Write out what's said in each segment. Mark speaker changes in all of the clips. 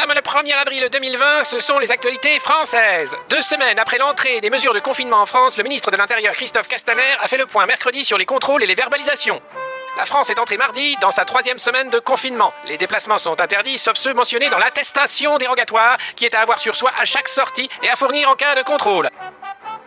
Speaker 1: sommes le 1er avril 2020, ce sont les actualités françaises. Deux semaines après l'entrée des mesures de confinement en France, le ministre de l'Intérieur Christophe Castaner a fait le point mercredi sur les contrôles et les verbalisations. La France est entrée mardi dans sa troisième semaine de confinement. Les déplacements sont interdits, sauf ceux mentionnés dans l'attestation dérogatoire qui est à avoir sur soi à chaque sortie et à fournir en cas de contrôle.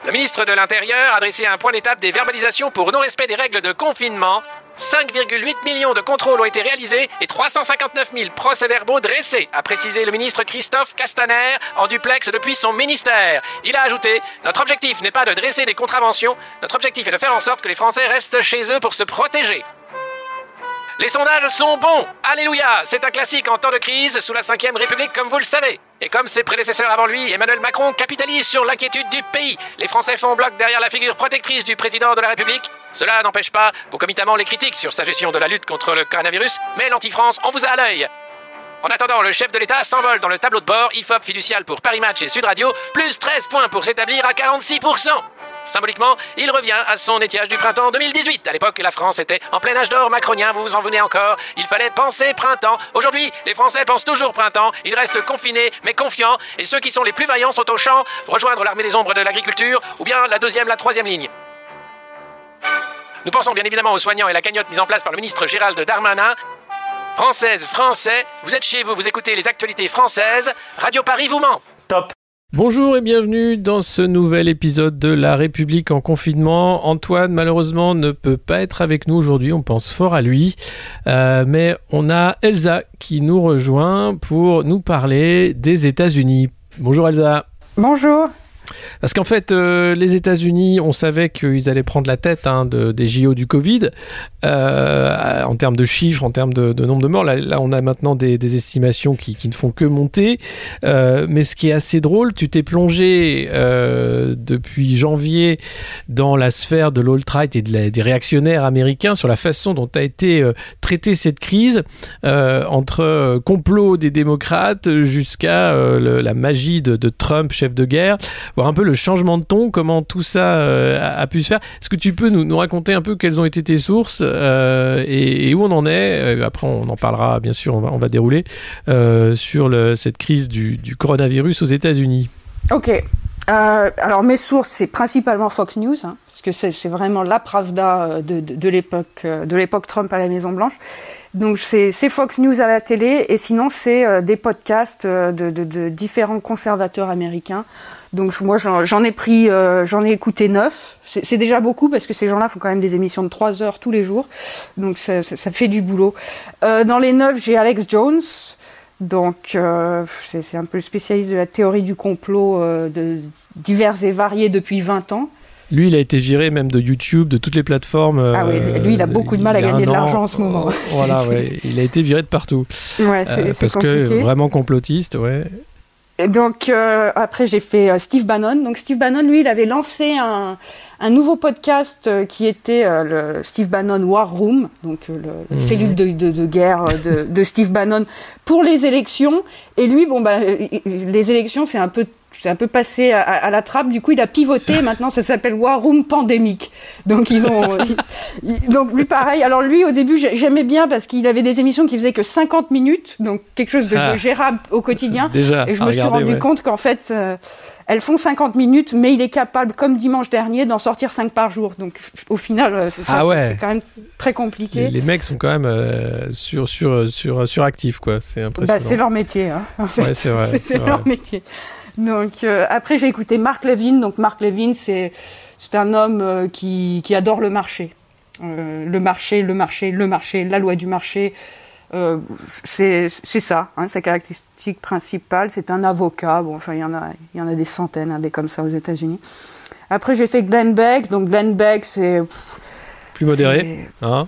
Speaker 1: Le ministre de l'Intérieur a dressé un point d'étape des verbalisations pour non-respect des règles de confinement. 5,8 millions de contrôles ont été réalisés et 359 000 procès-verbaux dressés, a précisé le ministre Christophe Castaner en duplex depuis son ministère. Il a ajouté Notre objectif n'est pas de dresser des contraventions, notre objectif est de faire en sorte que les Français restent chez eux pour se protéger. Les sondages sont bons. Alléluia. C'est un classique en temps de crise sous la Ve République, comme vous le savez. Et comme ses prédécesseurs avant lui, Emmanuel Macron capitalise sur l'inquiétude du pays. Les Français font bloc derrière la figure protectrice du président de la République. Cela n'empêche pas concomitamment les critiques sur sa gestion de la lutte contre le coronavirus, mais l'anti-France, on vous a à l'œil. En attendant, le chef de l'État s'envole dans le tableau de bord IFOP fiducial pour Paris Match et Sud Radio, plus 13 points pour s'établir à 46%. Symboliquement, il revient à son étiage du printemps 2018. À l'époque, la France était en plein âge d'or macronien, vous vous en venez encore. Il fallait penser printemps. Aujourd'hui, les Français pensent toujours printemps. Ils restent confinés, mais confiants. Et ceux qui sont les plus vaillants sont au champ rejoindre l'armée des ombres de l'agriculture, ou bien la deuxième, la troisième ligne. Nous pensons bien évidemment aux soignants et la cagnotte mise en place par le ministre Gérald Darmanin. Française, Français, vous êtes chez vous, vous écoutez les actualités françaises. Radio Paris vous ment.
Speaker 2: Top.
Speaker 3: Bonjour et bienvenue dans ce nouvel épisode de La République en confinement. Antoine, malheureusement, ne peut pas être avec nous aujourd'hui. On pense fort à lui. Euh, mais on a Elsa qui nous rejoint pour nous parler des États-Unis. Bonjour Elsa.
Speaker 4: Bonjour.
Speaker 3: Parce qu'en fait, euh, les États-Unis, on savait qu'ils allaient prendre la tête hein, de, des JO du Covid euh, en termes de chiffres, en termes de, nombre de morts. Là, on a maintenant des, estimations qui, ne font que monter. Euh, mais ce qui est assez drôle, tu t'es plongé depuis janvier dans la sphère de l'alt-right et des réactionnaires américains sur la façon dont a été traitée cette crise entre complot des démocrates jusqu'à la magie de Trump, chef de guerre voir un peu le changement de ton, comment tout ça euh, a, pu se faire. Est-ce que tu peux nous, raconter un peu quelles ont été tes sources euh, et, où on en est euh, Après, on en parlera, bien sûr, on va, dérouler sur cette crise du, coronavirus aux États-Unis.
Speaker 4: Ok. Alors, mes sources, c'est principalement Fox News. Hein que c'est vraiment la Pravda de, de, l'époque de l'époque Trump à la Maison Blanche. Donc c'est Fox News à la télé et sinon c'est euh, des podcasts de, différents conservateurs américains. Donc moi j'en ai pris, euh, j'en ai écouté neuf. C'est déjà beaucoup parce que ces gens-là font quand même des émissions de trois heures tous les jours. Donc ça, fait du boulot. Euh, dans les neuf j'ai Alex Jones. Donc euh, c'est un peu le spécialiste de la théorie du complot euh, de divers et variés depuis 20 ans.
Speaker 3: Lui, il a été viré même de YouTube, de toutes les plateformes.
Speaker 4: Ah oui, lui, il a beaucoup de mal à gagner de l'argent en ce moment.
Speaker 3: voilà, ouais, il a été viré de partout.
Speaker 4: Ouais, c'est
Speaker 3: euh, Parce
Speaker 4: compliqué.
Speaker 3: que vraiment complotiste, ouais.
Speaker 4: Donc euh, après j'ai fait euh, Steve Bannon. Donc Steve Bannon, lui, il avait lancé un, un nouveau podcast euh, qui était euh, le Steve Bannon War Room, donc euh, le, mmh. cellule de, de, de guerre de, de, Steve Bannon pour les élections. Et lui, bon bah les élections, c'est un peu c'est un peu passé à, à, la trappe. Du coup, il a pivoté. Maintenant, ça s'appelle War Room Pandémique. Donc, ils ont. ils, donc, lui, pareil. Alors, lui, au début, j'aimais bien parce qu'il avait des émissions qui faisaient que 50 minutes. Donc, quelque chose de, ah. de gérable au quotidien.
Speaker 3: Déjà,
Speaker 4: Et je me suis rendu
Speaker 3: ouais.
Speaker 4: compte qu'en fait, euh, elles font 50 minutes, mais il est capable, comme dimanche dernier, d'en sortir 5 par jour. Donc, au final, c'est
Speaker 3: ah ouais.
Speaker 4: quand même très compliqué.
Speaker 3: Les, les mecs sont quand même euh, sur, sur, sur, suractifs, quoi. C'est impressionnant.
Speaker 4: Bah, c'est leur métier, hein, en fait.
Speaker 3: Ouais, c'est vrai.
Speaker 4: c'est leur métier. Donc euh, après j'ai écouté Mark Levin. Donc Mark Levin c'est c'est un homme euh, qui, qui adore le marché, euh, le marché, le marché, le marché, la loi du marché. Euh, c'est c'est ça, hein, sa caractéristique principale. C'est un avocat. Bon enfin il y en a il y en a des centaines hein, des comme ça aux États-Unis. Après j'ai fait Glenn Beck. Donc Glenn Beck c'est
Speaker 3: plus modéré, hein?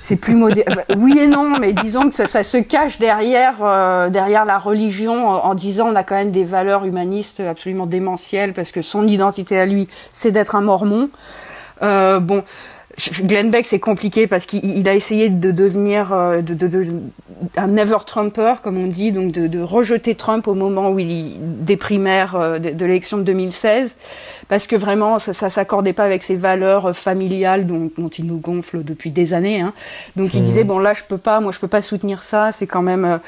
Speaker 4: C'est plus moderne. oui et non, mais disons que ça, se cache derrière, euh, derrière la religion en, en, disant on a quand même des valeurs humanistes absolument démentielles parce que son identité à lui, c'est d'être un mormon. Euh, bon. Glenn Beck, c'est compliqué parce qu'il a essayé de devenir euh, de, de, de, un never Trumper, comme on dit, donc de, de, rejeter Trump au moment où il des primaires euh, de, de l'élection de 2016, parce que vraiment ça, ça s'accordait pas avec ses valeurs familiales dont, dont, il nous gonfle depuis des années. Hein. Donc il mmh. disait bon là je peux pas, moi je peux pas soutenir ça, c'est quand même.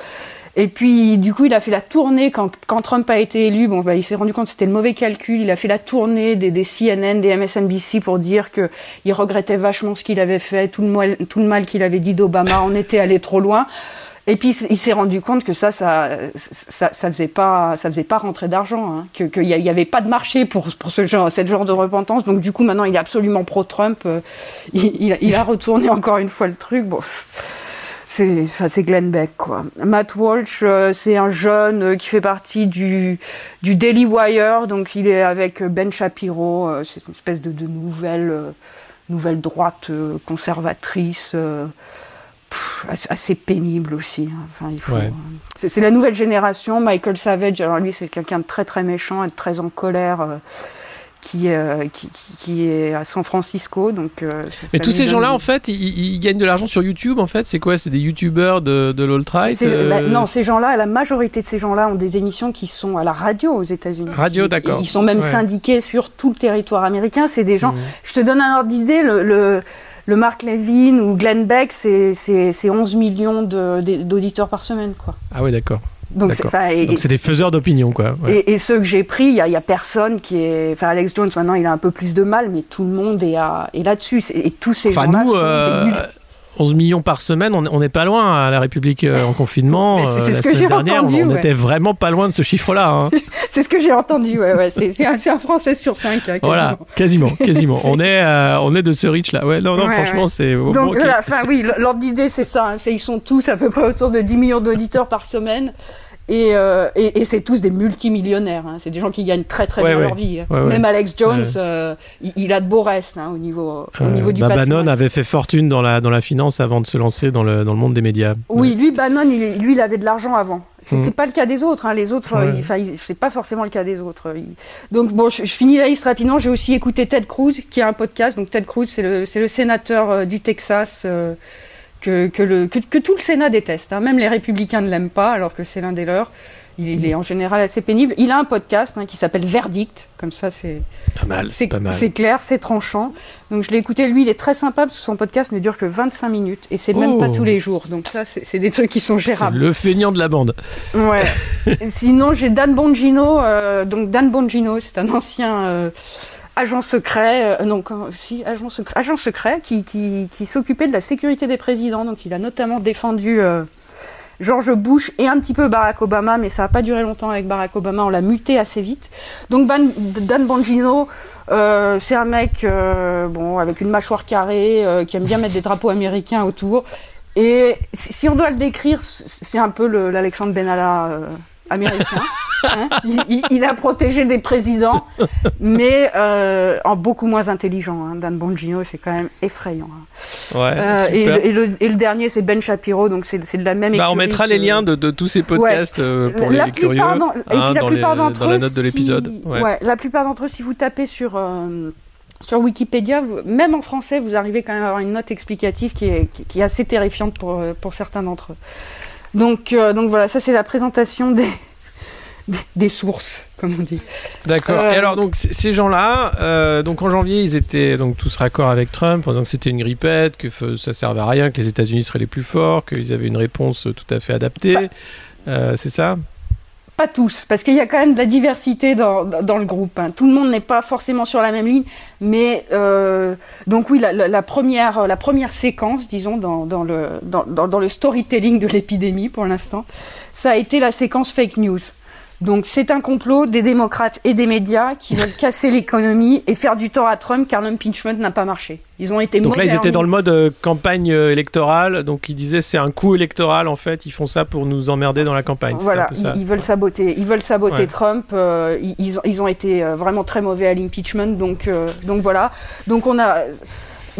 Speaker 4: Et puis, du coup, il a fait la tournée quand, Trump a été élu. Bon, bah, il s'est rendu compte que c'était le mauvais calcul. Il a fait la tournée des, CNN, des MSNBC pour dire que il regrettait vachement ce qu'il avait fait, tout le mal, tout le mal qu'il avait dit d'Obama. On était allé trop loin. Et puis il s'est rendu compte que ça, ça, ça, ça faisait pas, ça faisait pas rentrer d'argent, hein, que qu'il y, avait pas de marché pour pour ce genre, cette genre de repentance. Donc du coup maintenant il est absolument pro Trump. Euh, il, il, a retourné encore une fois le truc. Bon c'est c'est Glenn Beck quoi. Matt Walsh, euh, c'est un jeune euh, qui fait partie du du Daily Wire, donc il est avec Ben Shapiro, euh, c'est une espèce de, de nouvelle nouvelle droite conservatrice. assez pénible aussi. Hein. Enfin, il faut. C'est la nouvelle génération. Michael Savage, alors lui, c'est quelqu'un de très très méchant et de très en colère qui, euh, qui, qui, est à San Francisco. Donc, euh,
Speaker 3: Mais tous ces gens-là, en fait, ils, gagnent de l'argent sur YouTube, en fait C'est quoi? C'est des YouTubeurs de, de l'alt-right
Speaker 4: euh bah, Non, ces gens-là, la majorité de ces gens-là ont des émissions qui sont à la radio aux États-Unis.
Speaker 3: Radio, d'accord.
Speaker 4: Ils sont même syndiqués sur tout le territoire américain. C'est des gens. Mmh. Je te donne un ordre d'idée. le, le le Mark Levin ou Glenn Beck, c'est 11 millions d'auditeurs par semaine. Quoi.
Speaker 3: Ah oui, d'accord. Donc c'est des faiseurs d'opinion, quoi.
Speaker 4: Et, ceux que j'ai pris, il y, a personne qui est. Enfin, Alex Jones, maintenant, il a un peu plus de mal, mais tout le monde est, est là-dessus. Et tous ces gens-là sont euh,
Speaker 3: 11 millions par semaine, on n'est pas loin à la République euh, en confinement.
Speaker 4: C'est ce que j'ai entendu.
Speaker 3: On était vraiment pas loin de ce chiffre-là. Hein.
Speaker 4: c'est ce que j'ai entendu. Ouais, ouais. C'est un, Français sur 5. Hein,
Speaker 3: voilà, quasiment, quasiment. on est, euh, on est de ce reach là. Ouais, non, non, franchement, c'est.
Speaker 4: Donc, enfin, oui, l'ordre d'idée, c'est ça. Hein. Ils sont tous à peu près autour de 10 millions d'auditeurs par semaine. Euh, et, et, c'est tous des multimillionnaires. Hein. C'est des gens qui gagnent très très bien leur vie. Hein. Même Alex Jones, euh, il, a de beaux restes hein, au niveau, au euh, niveau du
Speaker 3: bah, Bannon avait fait fortune dans la, dans la finance avant de se lancer dans le, dans le monde des médias.
Speaker 4: Oui, lui, Bannon, il, lui, il avait de l'argent avant. C'est n'est mm. pas le cas des autres. Les autres, c'est pas forcément le cas des autres. Donc bon, je, finis la liste rapidement. J'ai aussi écouté Ted Cruz, qui a un podcast. Donc Ted Cruz, c'est le, le sénateur du Texas que, que, le, que, que, tout le Sénat déteste. Hein. Même les républicains ne l'aiment pas, alors que c'est l'un des leurs. Il, est en général assez pénible. Il a un podcast hein, qui s'appelle Verdict, comme ça c'est c'est clair, c'est tranchant. Donc je l'ai écouté, lui il est très sympa parce que son podcast ne dure que 25 minutes et c'est même pas oh. tous les jours. Donc ça c'est des trucs qui sont gérables.
Speaker 3: Le feignant de la bande.
Speaker 4: Ouais. Sinon j'ai Dan Bongino, euh, donc Dan Bongino c'est un ancien euh, agent secret, euh, agent secret, agent secret qui, qui, qui s'occupait de la sécurité des présidents. Donc il a notamment défendu euh, George Bush et un petit peu Barack Obama, mais ça n'a pas duré longtemps avec Barack Obama, on l'a muté assez vite. Donc Dan Bongino, euh, c'est un mec bon, avec une mâchoire carrée, qui aime bien mettre des drapeaux américains autour. Et si on doit le décrire, c'est un peu l'Alexandre Benalla américain. Hein. il, a protégé des présidents, mais euh, en beaucoup moins intelligent. Hein. Dan Bongino, c'est quand même effrayant.
Speaker 3: Hein. Ouais, euh,
Speaker 4: et, le, dernier, c'est Ben Shapiro, donc c'est de la même.
Speaker 3: Bah, on mettra les liens de, tous ces podcasts euh, pour la les curieux dans, la plupart d'entre eux, la note de l'épisode.
Speaker 4: ouais. la plupart d'entre eux, si vous tapez sur sur Wikipédia, même en français, vous arrivez quand même à avoir une note explicative qui est, qui est assez terrifiante pour, pour certains d'entre eux. Donc, euh, donc voilà, ça c'est la présentation des, des sources, comme on dit.
Speaker 3: D'accord. Et euh, alors donc ces gens-là, euh, donc en janvier, ils étaient donc tous raccords avec Trump, en disant que c'était une grippette, que ça servait à rien, que les États-Unis seraient les plus forts, qu'ils avaient une réponse tout à fait adaptée. Bah. c'est ça?
Speaker 4: Pas tous, parce qu'il y a quand même de la diversité dans, dans le groupe. Hein. Tout le monde n'est pas forcément sur la même ligne, mais euh, donc oui, la, première, la première séquence, disons, dans, le, dans, le storytelling de l'épidémie pour l'instant, ça a été la séquence fake news. Donc c'est un complot des démocrates et des médias qui veulent casser l'économie et faire du tort à Trump car l'impeachment n'a pas marché. Ils ont été
Speaker 3: Donc là ils étaient dans le mode euh, campagne euh, électorale, donc ils disaient c'est un coup électoral en fait, ils font ça pour nous emmerder dans la campagne.
Speaker 4: Voilà, Ils, veulent saboter, ils veulent saboter Trump. Euh, ils, ils, ont été vraiment très mauvais à l'impeachment, donc donc voilà. Donc on a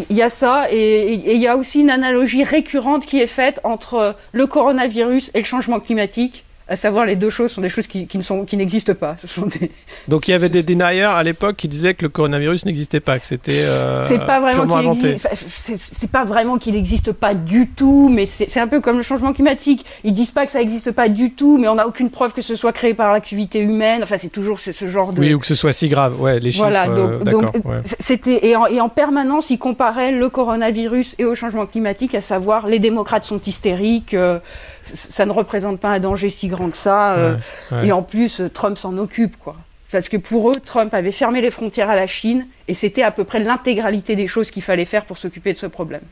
Speaker 4: il y a ça et il y a aussi une analogie récurrente qui est faite entre le coronavirus et le changement climatique à savoir les deux choses sont des choses qui, qui ne sont, qui n'existent pas. Ce sont des,
Speaker 3: Donc il y avait des deniers à l'époque qui disaient que le coronavirus n'existait pas, que c'était. Euh,
Speaker 4: c'est pas vraiment qu'il existe, c'est c'est pas vraiment qu'il n'existe pas du tout, mais c'est c'est un peu comme le changement climatique. Ils disent pas que ça n'existe pas du tout, mais on n'a aucune preuve que ce soit créé par l'activité humaine. Enfin, c'est toujours c'est ce genre de.
Speaker 3: Oui, ou que ce soit si grave. Ouais, les chiffres.
Speaker 4: Voilà, donc,
Speaker 3: euh,
Speaker 4: donc,
Speaker 3: ouais.
Speaker 4: c'était et en, et en permanence, ils comparaient le coronavirus et au changement climatique, à savoir les démocrates sont hystériques, euh, ça ne représente pas un danger si grand que ça, euh,
Speaker 3: Ouais, ouais.
Speaker 4: et en plus, euh, Trump s'en occupe, quoi. Parce que pour eux, Trump avait fermé les frontières à la Chine, et c'était à peu près l'intégralité des choses qu'il fallait faire pour s'occuper de ce problème.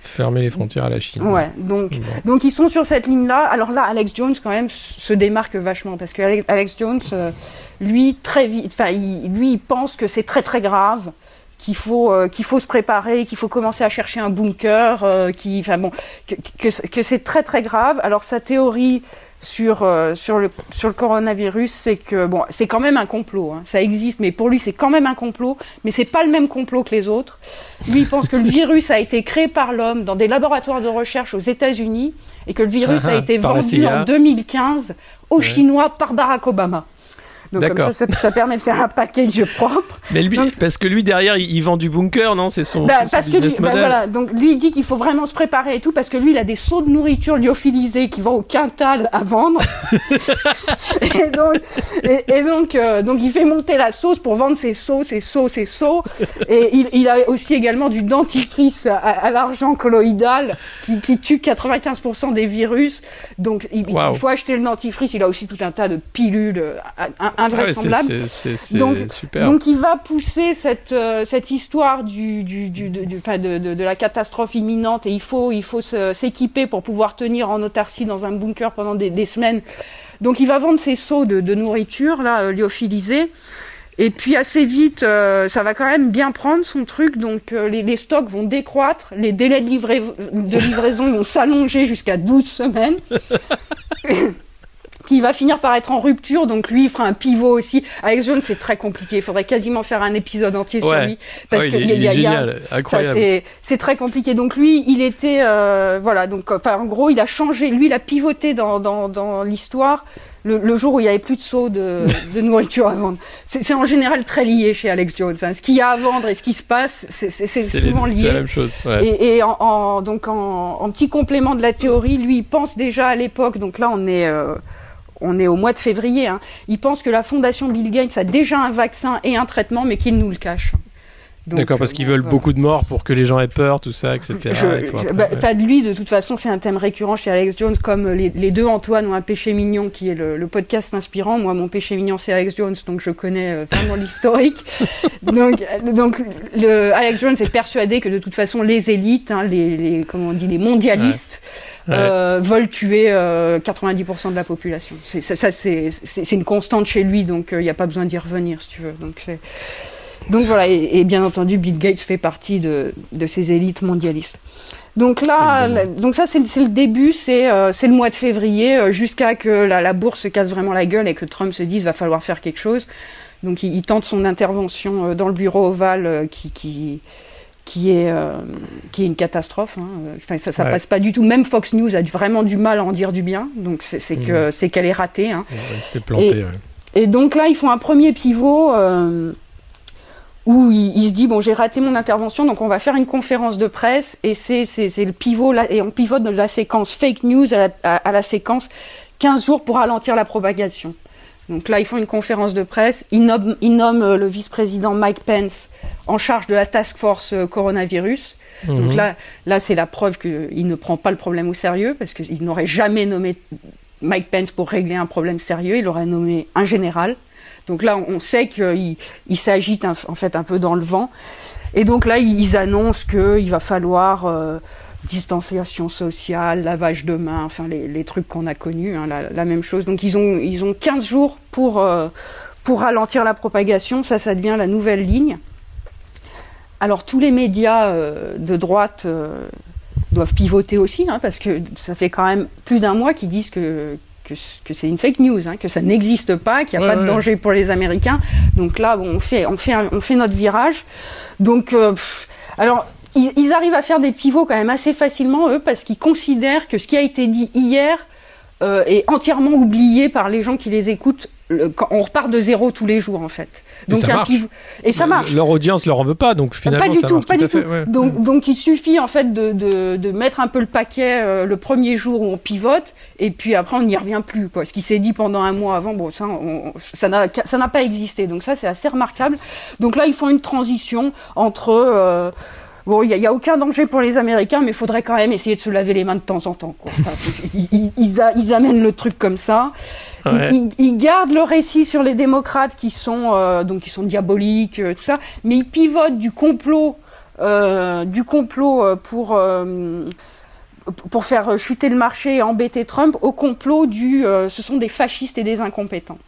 Speaker 3: Fermer les frontières à la Chine.
Speaker 4: Ouais, donc,
Speaker 3: Bon.
Speaker 4: donc ils sont sur cette ligne-là. Alors là, Alex Jones, quand même, se démarque vachement parce que Ale- Alex Jones, euh, lui, très vite, enfin, lui, il pense que c'est très très grave, qu'il faut, euh, qu'il faut se préparer, qu'il faut commencer à chercher un bunker, euh, qui, enfin bon, que, que, c'est- que c'est très très grave. Alors sa théorie sur, euh, sur, le, sur le coronavirus, c'est que bon, c'est quand même un complot. hein. Ça existe, mais pour lui, c'est quand même un complot. Mais c'est pas le même complot que les autres. Lui, il pense que le virus a été créé par l'homme dans des laboratoires de recherche aux États-Unis et que le virus
Speaker 3: Ah
Speaker 4: a
Speaker 3: ah,
Speaker 4: été
Speaker 3: par la
Speaker 4: vendu en 2015 aux Chinois par Barack Obama. Donc comme ça, ça, ça permet de faire un package propre.
Speaker 3: Mais lui,
Speaker 4: Donc,
Speaker 3: parce que lui derrière, il, il vend du bunker, non? C'est son,
Speaker 4: Bah,
Speaker 3: son
Speaker 4: parce que lui, bah, voilà, donc lui il dit qu'il faut vraiment se préparer et tout parce que lui il a des seaux de nourriture lyophilisés qui vont au quintal à vendre. et donc, et, et donc, euh, donc il fait monter la sauce pour vendre ses seaux, ses seaux, ses seaux. Et il, il a aussi également du dentifrice à, à l'argent colloïdal qui, qui tue 95% des virus. Donc il, faut acheter le dentifrice. Il a aussi tout un tas de pilules euh, in-
Speaker 3: Ah ouais, c'est-
Speaker 4: invraisemblables.
Speaker 3: c'est- c'est c'est
Speaker 4: Donc-
Speaker 3: super.
Speaker 4: Donc il va pousser cette, euh, cette histoire du, du, du, de, du- de, de, de la catastrophe imminente et il faut, il faut se- s'équiper pour pouvoir tenir en autarcie dans un bunker pendant des, des semaines. Donc il va vendre ses seaux de, de nourriture là, euh, lyophilisés. Et puis assez vite, euh, ça va quand même bien prendre son truc, donc euh, les, les stocks vont décroître, les délais de, livra- de livraison vont s'allonger jusqu'à 12 semaines. Il va finir par être en rupture, donc lui il fera un pivot aussi. Alex Jones c'est très compliqué, il faudrait quasiment faire un épisode entier sur
Speaker 3: Ouais.
Speaker 4: lui parce
Speaker 3: Ah oui,
Speaker 4: que
Speaker 3: il,
Speaker 4: y a-
Speaker 3: est- il est
Speaker 4: y a-
Speaker 3: incroyable.
Speaker 4: c'est c'est très compliqué. Donc lui, il était euh, voilà. Donc enfin, en gros, il a changé. Lui, il a pivoté dans dans, dans l'histoire le, le jour où il y avait plus de seaux de, de nourriture à vendre. C'est c'est en général très lié chez Alex Jones. hein. Ce qu'il y a à vendre et ce qui se passe, c'est c'est- souvent
Speaker 3: c'est la
Speaker 4: lié.
Speaker 3: même chose. ouais.
Speaker 4: Et, et en, en- donc en, en petit complément de la théorie, lui, il pense déjà à l'époque. Donc là, on est euh, on est au mois de février. Hein, il pense que la fondation Bill Gates a déjà un vaccin et un traitement, mais qu'il nous le cache.
Speaker 3: D'accord, parce
Speaker 4: euh,
Speaker 3: qu'ils veulent
Speaker 4: voilà.
Speaker 3: beaucoup de morts pour que les gens aient peur, tout ça, etc.
Speaker 4: Je-
Speaker 3: et
Speaker 4: bah,
Speaker 3: ouais.
Speaker 4: lui, de toute façon, c'est un thème récurrent chez Alex Jones, comme les, les deux Antoine ont un péché mignon, qui est le, le podcast inspirant. Moi, mon péché mignon, c'est Alex Jones, donc je connais euh, vraiment l'historique. donc, euh, donc le, Alex Jones est persuadé que de toute façon, les élites, hein, les, les, comment on dit, les mondialistes,
Speaker 3: Ouais.
Speaker 4: euh, veulent tuer euh, 90% de la population. C'est, ça, ça, c'est, une constante chez lui, donc il n'y a pas besoin d'y revenir, si tu veux. Donc, donc voilà, et, et bien entendu, Bill Gates fait partie de, de ces élites mondialistes. Donc là,
Speaker 3: Évidemment.
Speaker 4: donc ça c'est le début, c'est euh, c'est le mois de février, euh, jusqu'à que la, la bourse se casse vraiment la gueule et que Trump se dise va falloir faire quelque chose. Donc il, il tente son intervention euh, dans le bureau ovale qui, qui qui est euh, qui est une catastrophe. hein. Enfin ça, ça
Speaker 3: Ouais.
Speaker 4: passe pas du tout. Même Fox News a vraiment du mal à en dire du bien. Donc c'est c'est qu'elle est ratée. Hein.
Speaker 3: Ouais, c'est planté.
Speaker 4: Et-
Speaker 3: ouais.
Speaker 4: Et donc là, ils font un premier pivot euh, où il, il se dit bon, j'ai raté mon intervention, donc on va faire une conférence de presse et c'est le pivot là et on pivote de la séquence fake news à la, à, à la séquence 15 jours pour ralentir la propagation. Donc là, ils font une conférence de presse. Ils nomment, ils nomment, euh, le vice-président Mike Pence en charge de la task force euh, coronavirus. Donc
Speaker 3: Mhm.
Speaker 4: là, là c'est la preuve qu'il ne prend pas le problème au sérieux parce qu'il n'aurait jamais nommé Mike Pence pour régler un problème sérieux. Il aurait nommé un général. Donc là, on sait qu'il il s'agite en fait un peu dans le vent. Et donc là, ils annoncent qu'il va falloir euh, distanciation sociale, lavage de mains, enfin les, trucs qu'on a connus, hein, la, même chose. Donc ils ont, ils ont 15 jours pour, euh, pour ralentir la propagation. Ça, ça devient la nouvelle ligne. Alors tous les médias euh, de droite doivent pivoter aussi, hein, parce que ça fait quand même plus d'un mois qu'ils disent que, que, que c'est une fake news, hein, que ça n'existe pas, qu'il n'y a
Speaker 3: Ouais,
Speaker 4: pas de danger pour les Américains. Donc là, bon, on, fait, on, fait un- on fait notre virage. Donc, euh, pff, alors, ils, ils arrivent à faire des pivots quand même assez facilement, eux, parce qu'ils considèrent que ce qui a été dit hier est entièrement oublié par les gens qui les écoutent. Quand on repart de zéro tous les jours en fait.
Speaker 3: Donc et ça, marche.
Speaker 4: Et ça marche.
Speaker 3: Leur audience leur en veut pas, donc finalement
Speaker 4: pas du
Speaker 3: ça
Speaker 4: tout,
Speaker 3: marche
Speaker 4: pas
Speaker 3: tout
Speaker 4: du tout.
Speaker 3: ouais.
Speaker 4: Donc, donc il suffit en fait de, de, de mettre un peu le paquet euh, le premier jour où on pivote, et puis après on n'y revient plus. Quoi. Ce qui s'est dit pendant un mois avant, bon, ça, on, ça n'a ça n'a pas existé. Donc ça c'est assez remarquable. Donc là ils font une transition entre euh, Bon, il n'y a, a, aucun danger pour les Américains, mais il faudrait quand même essayer de se laver les mains de temps en temps. Quoi. Enfin, ils, ils, a, ils, amènent le truc comme ça.
Speaker 3: Ouais.
Speaker 4: Ils, ils, gardent le récit sur les démocrates qui sont euh, donc qui sont diaboliques, euh, tout ça, mais ils pivotent du complot, euh, du complot pour pour faire chuter le marché et embêter Trump au complot du ce sont des fascistes et des incompétents.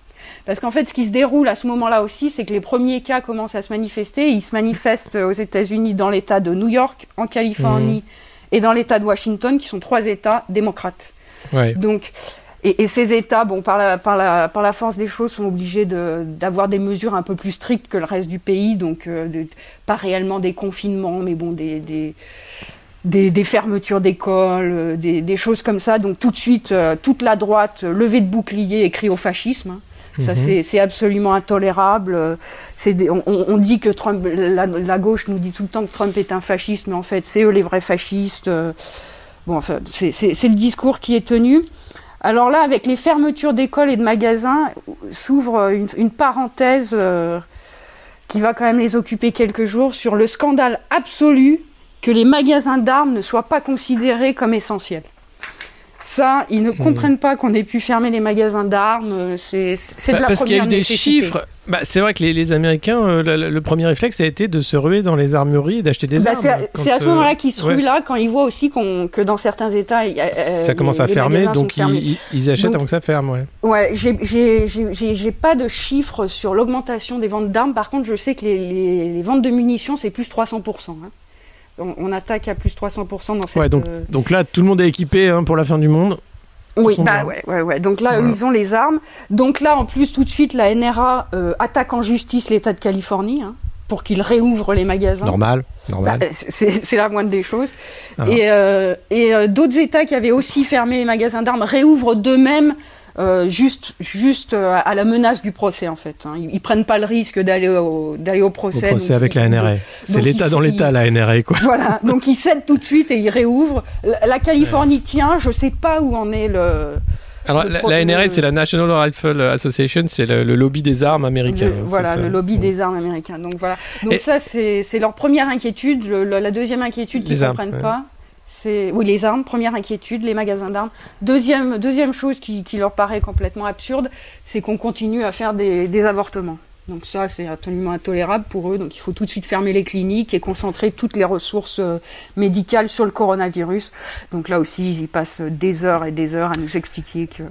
Speaker 4: Parce qu'en fait, ce qui se déroule à ce moment-là aussi, c'est que les premiers cas commencent à se manifester. Ils se manifestent aux États-Unis dans l'État de New York, en Californie mmh. et dans l'État de Washington, qui sont trois États démocrates.
Speaker 3: Ouais.
Speaker 4: Donc, et, et, ces États, bon, par la, par, la, par la force des choses, sont obligés d'avoir de, des mesures un peu plus strictes que le reste du pays. Donc, euh, de, pas réellement des confinements, mais bon, des, des des, des, fermetures d'écoles, euh, des, des, choses comme ça. Donc tout de suite, euh, toute la droite, euh, levée de bouclier, écrit au fascisme. Hein. Ça, -hmm. c'est absolument intolérable. Des, on, on, dit que Trump, la, la, gauche nous dit tout le temps que Trump est un fasciste, mais en fait, c'est eux les vrais fascistes. Bon, enfin, c'est le discours qui est tenu. Alors là, avec les fermetures d'écoles et de magasins, s'ouvre une, une, parenthèse euh, qui va quand même les occuper quelques jours sur le scandale absolu que les magasins d'armes ne soient pas considérés comme essentiels. Ça, ils ne mmh. comprennent pas qu'on ait pu fermer les magasins d'armes. C'est bah, de la
Speaker 3: Parce qu'il y a eu des
Speaker 4: nécessité.
Speaker 3: chiffres. Bah, c'est vrai que les, les Américains, euh, le, le, premier réflexe a été de se ruer dans les armureries et d'acheter des
Speaker 4: bah,
Speaker 3: armes.
Speaker 4: C'est à, à, ce moment-là qu'ils se ruent ouais. là quand ils voient aussi qu que dans certains États, euh,
Speaker 3: ça commence à fermer, donc ils, ils, achètent donc, avant que ça ferme. Ouais,
Speaker 4: ouais j'ai pas de chiffres sur l'augmentation des ventes d'armes. Par contre, je sais que les ventes de munitions, c'est plus 300 hein on, on, attaque à plus 300% dans cette...
Speaker 3: Ouais, donc, euh... donc là, tout le monde est équipé hein, pour la fin du monde.
Speaker 4: Oui, bah ouais, ouais, ouais. Donc là, voilà. ils ont les armes. Donc là, en plus, tout de suite, la NRA euh, attaque en justice l'État de Californie hein, pour qu'il réouvre les magasins.
Speaker 3: Normal, normal.
Speaker 4: Bah, c'est la moindre des choses. Ah. Et, euh, et euh, d'autres États qui avaient aussi fermé les magasins d'armes réouvrent d'eux-mêmes euh, juste, juste euh, à la menace du procès en fait. Hein. Ils, ils, prennent pas le risque d'aller au, d'aller au procès.
Speaker 3: Au procès avec ils, la NRA. C'est l'État dans l'État, la NRA quoi.
Speaker 4: Voilà. donc ils cèdent tout de suite et ils réouvrent. La, la Californie ouais. tient. Je sais pas où en est le.
Speaker 3: Alors, la, la, NRA, c'est la National Rifle Association, c'est le, le, lobby des armes américains.
Speaker 4: Le, voilà, le lobby des armes américains. Donc voilà. Donc et ça, c'est leur première inquiétude. Le, la deuxième inquiétude qu'ils ne comprennent pas, c'est oui les armes. Première inquiétude, les magasins d'armes. Deuxième deuxième chose qui, leur paraît complètement absurde, c'est qu'on continue à faire des, des avortements. Donc ça, c'est absolument intolérable pour eux. Donc il faut tout de suite fermer les cliniques et concentrer toutes les ressources euh, médicales sur le coronavirus. Donc là aussi, ils y passent des heures et des heures à nous expliquer que.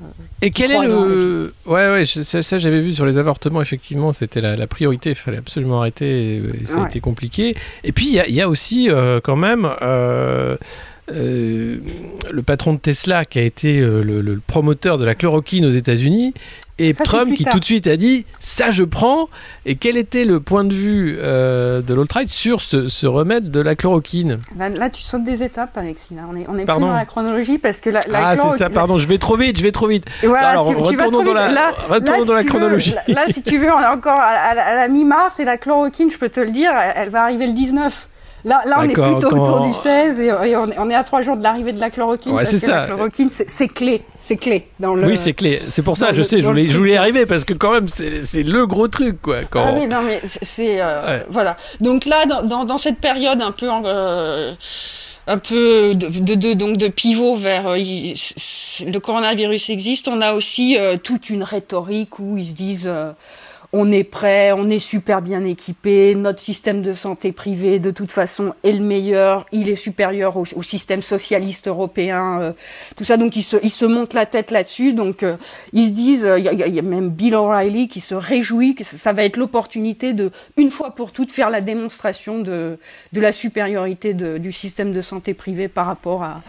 Speaker 3: Et quel est le Ouais, ouais, ça, ça j'avais vu sur les avortements. Effectivement, c'était la, la, priorité. Il fallait absolument arrêter. Et ça a été compliqué. Et puis il y, y, a aussi euh, quand même. Euh, euh, le patron de Tesla qui a été euh, le, le, promoteur de la chloroquine aux États-Unis et
Speaker 4: Ça,
Speaker 3: Trump qui tout de suite a dit ça je prends et quel était le point de vue euh, de l'alt-right sur ce, ce, remède de la chloroquine?
Speaker 4: Là, là, tu sautes des étapes Alexis là. on est, on est plus
Speaker 3: Pardon.
Speaker 4: dans la chronologie parce que la, la
Speaker 3: ah c'est ça pardon je vais trop vite je vais trop vite.
Speaker 4: Voilà,
Speaker 3: alors
Speaker 4: tu, tu
Speaker 3: retournons dans la,
Speaker 4: là,
Speaker 3: retournons
Speaker 4: là,
Speaker 3: dans la
Speaker 4: si
Speaker 3: chronologie
Speaker 4: veux, là si tu veux on est encore à, à, à la mi-mars et la chloroquine je peux te le dire elle, elle va arriver le 19 Là, là on est plutôt quand... autour du 16 et, et on, est, on, est, à trois jours de l'arrivée de la chloroquine.
Speaker 3: Ouais,
Speaker 4: que
Speaker 3: ça.
Speaker 4: La chloroquine, c'est clé. C'est clé. Dans le,
Speaker 3: oui, c'est clé. C'est pour ça, je le, sais, je voulais, je voulais y arriver parce que quand même, c'est le gros truc. Quoi, quand...
Speaker 4: Ah oui, non, mais c'est. Euh, ouais. Voilà. Donc là, dans, dans, dans, cette période un peu. Euh, un peu de, de, de, donc de pivot vers euh, le coronavirus existe, on a aussi toute une rhétorique où ils se disent on est prêt, on est super bien équipé, notre système de santé privé de toute façon est le meilleur, il est supérieur au, système socialiste européen, euh, tout ça. Donc ils se, ils se montent la tête là-dessus. Donc euh, ils se disent, il y, y, y, a même Bill O'Reilly qui se réjouit que ça va être l'opportunité de, une fois pour toutes, faire la démonstration de, de la supériorité de, du système de santé privé par rapport à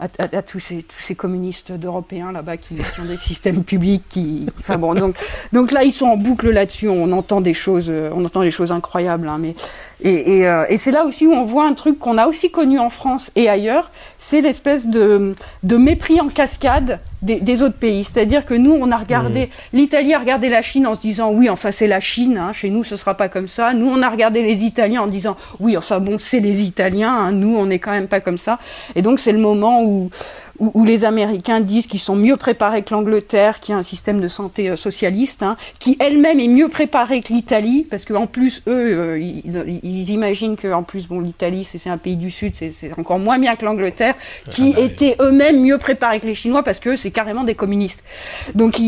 Speaker 4: à, à, à, tous, ces, tous ces communistes d'Européens là-bas qui, qui, ont des systèmes publics qui enfin bon donc donc là ils sont en boucle là-dessus on entend des choses on entend des choses incroyables hein, mais et, et, euh, et c'est là aussi où on voit un truc qu'on a aussi connu en France et ailleurs c'est l'espèce de, de mépris en cascade des, autres pays. C'est-à-dire que nous, on a regardé, mmh. l'Italie a regardé la Chine en se disant, oui, enfin, c'est la Chine, hein, chez nous, ce sera pas comme ça. Nous, on a regardé les Italiens en disant, oui, enfin, bon, c'est les Italiens, hein, nous, on n'est quand même pas comme ça. Et donc, c'est le moment où, où, les Américains disent qu'ils sont mieux préparés que l'Angleterre, qui a un système de santé euh, socialiste, hein, qui elle-même est mieux préparée que l'Italie, parce qu'en plus, eux, euh, ils, imaginent qu'en plus, bon, l'Italie, c'est un pays du Sud, c'est encore moins bien que l'Angleterre, qui ah bah étaient eux-mêmes mieux préparés que les Chinois, parce que c'est carrément des communistes. Donc,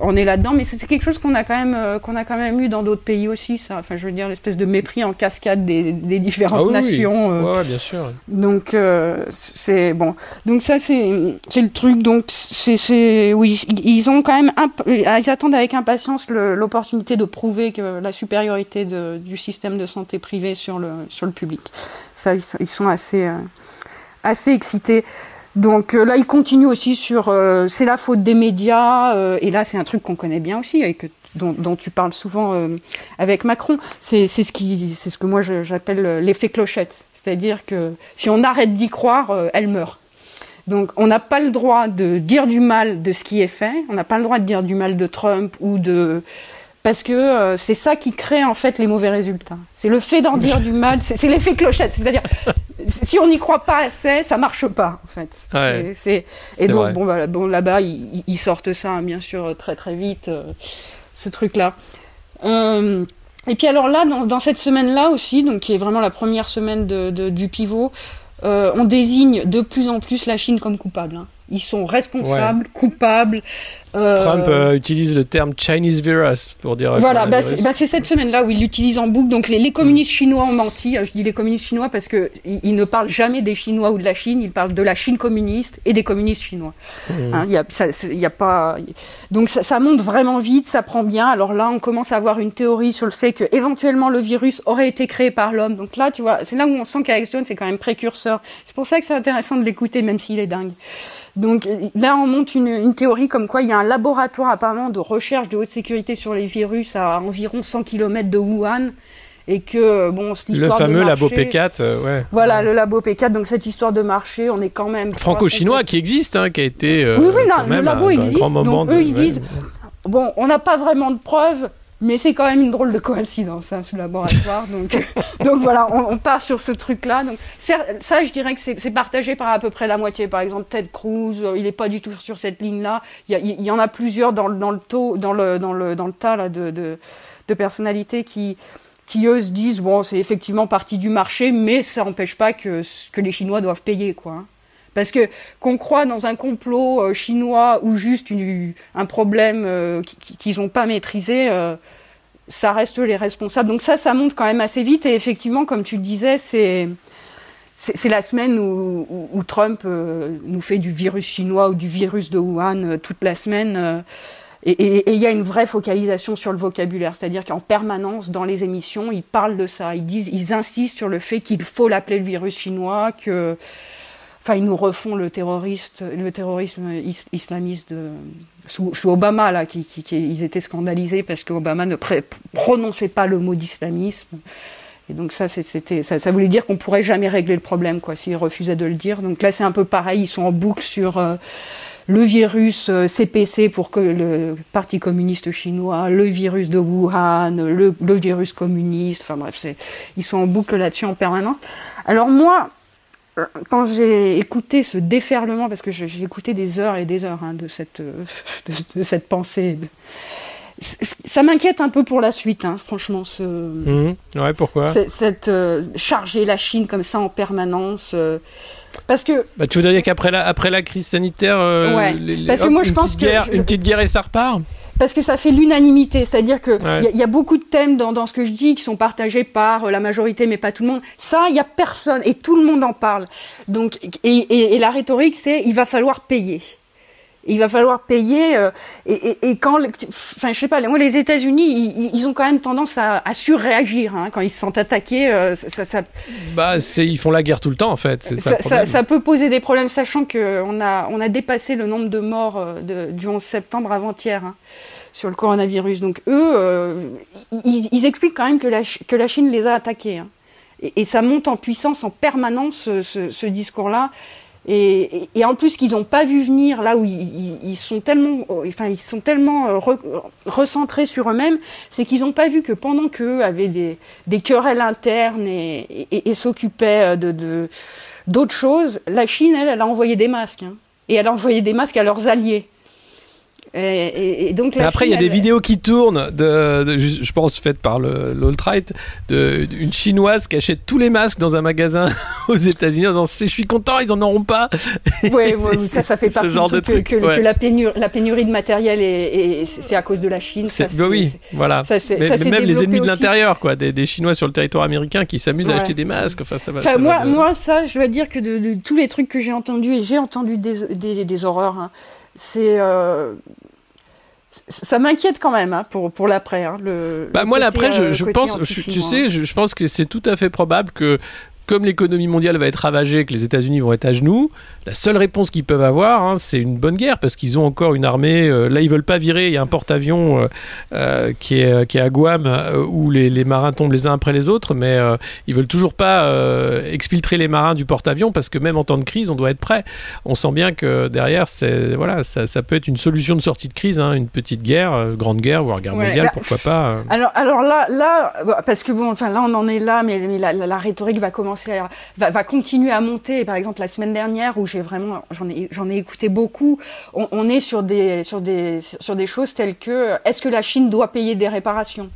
Speaker 4: on est là-dedans, mais c'est quelque chose qu'on a quand même euh, qu'on a quand même eu dans d'autres pays aussi, ça. Enfin, je veux dire, l'espèce de mépris en cascade des, différentes
Speaker 3: ah
Speaker 4: nations.
Speaker 3: Oui. bien sûr.
Speaker 4: Donc, c'est bon. Donc ça, c'est c'est le truc. Donc, c'est oui, ils attendent avec impatience l'opportunité de prouver la supériorité du système de santé privé sur le public. Ça, ils sont, assez euh, assez excités. Donc euh, là, ils continuent aussi sur euh, c'est la faute des médias et là c'est un truc qu'on connaît bien aussi avec dont, tu parles souvent avec Macron, c'est ce que moi j'appelle l'effet clochette. C'est-à-dire que si on arrête d'y croire, elle meurt. Donc on n'a pas le droit de dire du mal de ce qui est fait, on n'a pas le droit de dire du mal de Trump ou de parce que euh, c'est ça qui crée en fait les mauvais résultats. C'est le fait d'en dire du mal, c'est l'effet clochette, c'est-à-dire si on n'y croit pas assez, ça marche pas en fait. et donc bon, bah, bon là-bas ils, sortent ça hein, bien sûr très très vite euh, ce truc-là. Euh, et puis alors là dans, dans cette semaine-là aussi, donc qui est vraiment la première semaine de, de, du pivot. Euh, on désigne de plus en plus la Chine comme coupable. Hein. Ils sont responsables, coupables.
Speaker 3: Euh, Trump euh, utilise le terme Chinese virus pour dire.
Speaker 4: Voilà, bah, bah c'est cette semaine-là où il l'utilise en boucle. Donc les, communistes chinois ont menti. Je dis les communistes chinois parce que ils, ne parlent jamais des Chinois ou de la Chine. Ils parlent de la Chine communiste et des communistes chinois. Mmh. Hein, il y, a, y a pas. Donc ça, ça, monte vraiment vite, ça prend bien. Alors là, on commence à avoir une théorie sur le fait que éventuellement le virus aurait été créé par l'homme. Donc là, tu vois, c'est là où on sent qu'Alex Jones c'est quand même précurseur. C'est pour ça que c'est intéressant de l'écouter, même s'il est dingue. Donc là, on monte une, théorie comme quoi il y a un laboratoire apparemment de recherche de haute sécurité sur les virus à environ 100 km de Wuhan. Et que bon cette histoire
Speaker 3: le fameux
Speaker 4: de
Speaker 3: labo P4 euh, ouais.
Speaker 4: Voilà le labo P4 donc cette histoire de marché on est quand même
Speaker 3: franco-chinois qui existe hein, qui a été euh,
Speaker 4: oui oui non le labo existe. donc eux ils disent bon on n'a pas vraiment de preuves mais c'est quand même une drôle de coïncidence, hein, ce laboratoire. donc, donc voilà, on, part sur ce truc-là. Donc ça, je dirais que c'est partagé par à peu près la moitié. Par exemple, Ted Cruz, euh, il n'est pas du tout sur cette ligne-là. Il, il y, en a plusieurs dans, dans le taux, dans le dans le dans le tas là, de, de, de personnalités qui qui eux se disent bon, c'est effectivement partie du marché, mais ça n'empêche pas que que les Chinois doivent payer quoi. Hein. Parce que qu'on croit dans un complot euh, chinois ou juste un problème euh, qu'ils n'ont pas maîtrisé, euh, ça reste les responsables. Donc ça, ça monte quand même assez vite. Et effectivement, comme tu le disais, c'est c'est la semaine où, Trump nous fait du virus chinois ou du virus de Wuhan toute la semaine. et il y a une vraie focalisation sur le vocabulaire, c'est-à-dire qu'en permanence dans les émissions, ils parlent de ça, ils disent, ils insistent sur le fait qu'il faut l'appeler le virus chinois, que enfin ils nous refont le terroriste, le terrorisme islamiste de, sous, Obama là, qui, ils étaient scandalisés parce qu'Obama ne prononçait pas le mot d'islamisme. Et donc ça, c'était, ça, voulait dire qu'on pourrait jamais régler le problème, quoi, s'il refusait de le dire. Donc là, c'est un peu pareil. Ils sont en boucle sur euh, le virus CPC euh, pour que le Parti communiste chinois, le virus de Wuhan, le, le virus communiste. Enfin bref, ils sont en boucle là-dessus en permanence. Alors moi, quand j'ai écouté ce déferlement, parce que j'ai écouté des heures et des heures hein, de, cette, de, cette pensée, ça m'inquiète un peu pour la suite, hein, franchement. Ce,
Speaker 3: mmh. ouais, pourquoi?
Speaker 4: Cette euh, charger la Chine comme ça en permanence. Euh, parce que.
Speaker 3: Bah, tu voudrais dire qu'après la, après la crise sanitaire, euh,
Speaker 4: ouais, parce que moi je pense
Speaker 3: que. Une petite guerre et ça repart?
Speaker 4: Parce que ça fait l'unanimité, c'est-à-dire que il y, a beaucoup de thèmes dans, dans, ce que je dis qui sont partagés par euh, la majorité, mais pas tout le monde. Ça, il y a personne et tout le monde en parle. Donc, et, et, et la rhétorique, c'est il va falloir payer il va falloir payer. Euh, et, et, quand, enfin, je sais pas, moi, les États-Unis, ils, ont quand même tendance à, à surréagir hein, quand ils se sentent attaqués. Euh, ça, ça,
Speaker 3: bah, c'est, ils font la guerre tout le temps, en fait.
Speaker 4: Ça, ça, ça, peut poser des problèmes, sachant que on a, on a dépassé le nombre de morts euh, de, du 11 septembre avant-hier. Hein, sur le coronavirus. Donc eux, ils, ils, expliquent quand même que la, que la Chine les a attaqués. Hein. Et, et, ça monte en puissance en permanence, ce, ce, ce discours-là. Et, en plus qu'ils n'ont pas vu venir là où ils, sont tellement, enfin ils sont tellement euh, re, recentrés sur eux-mêmes, c'est qu'ils n'ont pas vu que pendant qu'eux avaient des, querelles internes et, s'occupaient de, de d'autres choses, la Chine elle, elle a envoyé des masques hein, et elle a envoyé des masques à leurs alliés. Et, et, donc
Speaker 3: Mais après, il y a des vidéos qui tournent, de, de, je pense faites par l'alt-right, d'une chinoise qui achète tous les masques dans un magasin aux États-Unis en disant Je suis content, ils en auront pas.
Speaker 4: Oui, ça, ça fait partie du truc, truc que, ouais. que, la, pénurie, la pénurie de matériel, c'est à cause de la Chine. Ça,
Speaker 3: bah oui, voilà.
Speaker 4: Ça,
Speaker 3: mais,
Speaker 4: ça
Speaker 3: mais même les ennemis de l'intérieur, quoi, des, des, Chinois sur le territoire américain qui s'amusent ouais. à acheter des masques. Enfin, ça va,
Speaker 4: enfin, moi, va de... moi, ça, je veux dire que de, de, tous les trucs que j'ai entendus, et j'ai entendu des, des, des horreurs, hein, c'est. Euh, ça m'inquiète quand même hein, pour, pour l'après. Hein, le,
Speaker 3: bah
Speaker 4: le
Speaker 3: moi, l'après, je,
Speaker 4: euh,
Speaker 3: je pense, je, tu sais, je, je, pense que c'est tout à fait probable que, comme l'économie mondiale va être ravagée, que les États-Unis vont être à genoux, la seule réponse qu'ils peuvent avoir, hein, c'est une bonne guerre, parce qu'ils ont encore une armée. Euh, là, ils veulent pas virer. Il y a un porte-avions euh, euh, qui, est, qui est à Guam, où les, les, marins tombent les uns après les autres, mais ils veulent toujours pas exfiltrer les marins du porte-avions, parce que même en temps de crise, on doit être prêt. On sent bien que derrière, c'est voilà, ça, ça, peut être une solution de sortie de crise, hein, une petite guerre, grande guerre, voire guerre
Speaker 4: ouais,
Speaker 3: mondiale,
Speaker 4: bah,
Speaker 3: pourquoi pas.
Speaker 4: Alors, alors là, là, parce que bon, enfin là, on en est là, mais, mais la, la, la, rhétorique va commencer, à, va, va continuer à monter. Par exemple, la semaine dernière, où j'ai vraiment, j'en ai, j'en ai écouté beaucoup. On, on, est sur des, sur des, sur des choses telles que, est-ce que la Chine doit payer des réparations?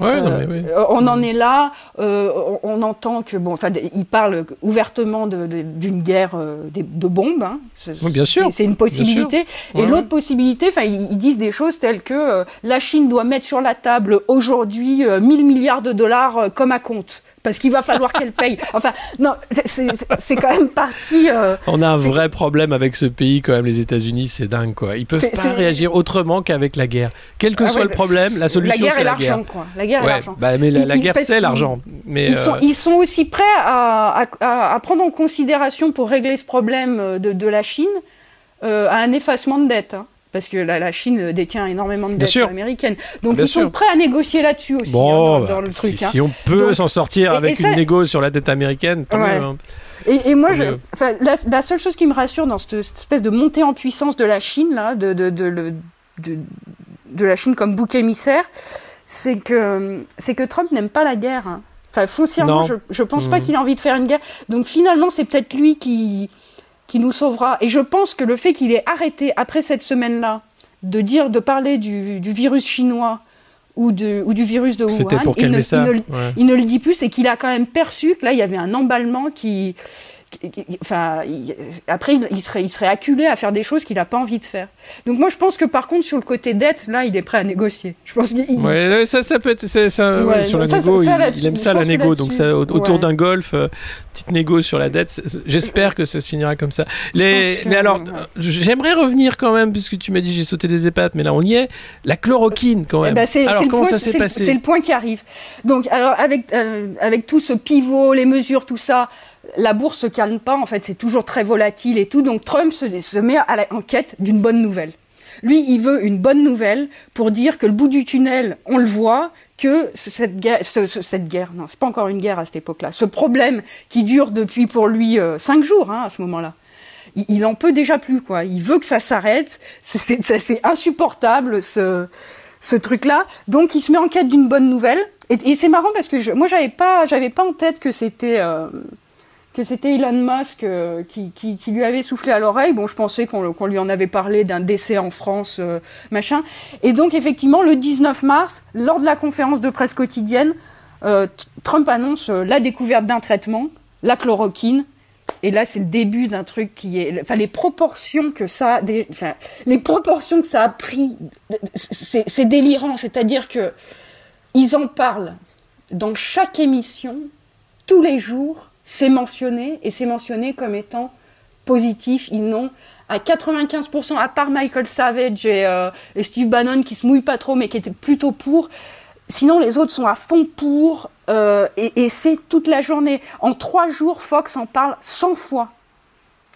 Speaker 3: Ouais, euh, non, mais oui.
Speaker 4: On en est là. Euh, on, on, entend que bon, enfin, il parle ouvertement d'une guerre euh, de, de, bombes. Hein.
Speaker 3: Oui, bien sûr.
Speaker 4: C'est une possibilité. Et l'autre possibilité, enfin, ils, ils, disent des choses telles que euh, la Chine doit mettre sur la table aujourd'hui 1000 milliards de dollars comme à compte parce qu'il va falloir qu'elle paye. Enfin, non, c'est quand même parti. Euh,
Speaker 3: On a un vrai problème avec ce pays, quand même, les États-Unis, c'est dingue, quoi. Ils peuvent pas réagir autrement qu'avec la guerre. Quel que ah soit ouais, le problème, la solution, c'est la guerre.
Speaker 4: Quoi. La guerre
Speaker 3: ouais,
Speaker 4: et l'argent.
Speaker 3: Bah, mais la, la guerre, c'est l'argent. Mais
Speaker 4: ils, euh... sont, ils sont aussi prêts à, à, à, prendre en considération pour régler ce problème de, de la Chine euh, à un effacement de dette. Hein parce que la, la, Chine détient énormément de dettes américaines. Donc
Speaker 3: Bien
Speaker 4: ils sont prêts à négocier là-dessus aussi
Speaker 3: bon,
Speaker 4: hein, dans, dans, le
Speaker 3: si,
Speaker 4: truc.
Speaker 3: Si,
Speaker 4: hein.
Speaker 3: si on peut s'en sortir
Speaker 4: et,
Speaker 3: avec
Speaker 4: et ça,
Speaker 3: une négo sur la dette américaine, tant
Speaker 4: ouais.
Speaker 3: mieux. Hein.
Speaker 4: Et, et, moi, je, la, la, seule chose qui me rassure dans cette, cette, espèce de montée en puissance de la Chine, là, de, de, de, de, de la Chine comme bouc émissaire, c'est que, c'est que Trump n'aime pas la guerre. Enfin, foncièrement,
Speaker 3: non.
Speaker 4: je, je pense
Speaker 3: mmh.
Speaker 4: pas qu'il ait envie de faire une guerre. Donc finalement, c'est peut-être lui qui, qui nous sauvera. Et je pense que le fait qu'il ait arrêté après cette semaine-là de dire, de parler du, du virus chinois ou, de, ou du virus de Wuhan,
Speaker 3: pour
Speaker 4: il, ne,
Speaker 3: ça.
Speaker 4: Il, ne,
Speaker 3: ouais.
Speaker 4: il ne le dit plus, c'est qu'il a quand même perçu que là, il y avait un emballement qui, enfin, après, il serait, il serait acculé à faire des choses qu'il n'a pas envie de faire. Donc moi, je pense que par contre, sur le côté dette, là, il est prêt à négocier. Je pense qu'il.
Speaker 3: Ouais, ça, ça peut être, ça, ça ouais, sur la négo, ça, il, il, aime ça la négo. Donc autour d'un golf, euh, petite négo sur la dette. J'espère que ça se finira comme ça. Les, mais alors, j'aimerais revenir quand même, puisque tu m'as dit j'ai sauté des épates, mais là on y est. La chloroquine quand même.
Speaker 4: Eh ben, c'est,
Speaker 3: alors comment
Speaker 4: point,
Speaker 3: ça s'est passé?
Speaker 4: C'est le point qui arrive. Donc alors avec euh, avec tout ce pivot, les mesures, tout ça la bourse se calme pas, en fait, c'est toujours très volatile et tout. Donc Trump se, met à la, en quête d'une bonne nouvelle. Lui, il veut une bonne nouvelle pour dire que le bout du tunnel, on le voit, que cette guerre, ce, ce, cette non, c'est pas encore une guerre à cette époque-là, ce problème qui dure depuis pour lui euh, cinq jours hein, à ce moment-là. Il, il en peut déjà plus, quoi. Il veut que ça s'arrête. C'est, insupportable ce, truc-là. Donc, il se met en quête d'une bonne nouvelle. Et, c'est marrant parce que moi, j'avais pas, j'avais pas en tête que c'était euh, que c'était Elon Musk euh, qui, lui avait soufflé à l'oreille. Bon, je pensais qu'on qu lui en avait parlé d'un décès en France, euh, machin. Et donc, effectivement, le 19 mars, lors de la conférence de presse quotidienne, euh, Trump annonce la découverte d'un traitement, la chloroquine. Et là, c'est le début d'un truc qui est, enfin, les proportions que ça, des, enfin, les proportions que ça a pris, c'est délirant. C'est-à-dire que ils en parlent dans chaque émission, tous les jours c'est mentionné et c'est mentionné comme étant positif. Ils n'ont à 95%, à part Michael Savage et, euh, et, Steve Bannon qui se mouillent pas trop mais qui étaient plutôt pour. Sinon, les autres sont à fond pour euh, et, c'est toute la journée. En trois jours, Fox en parle 100 fois.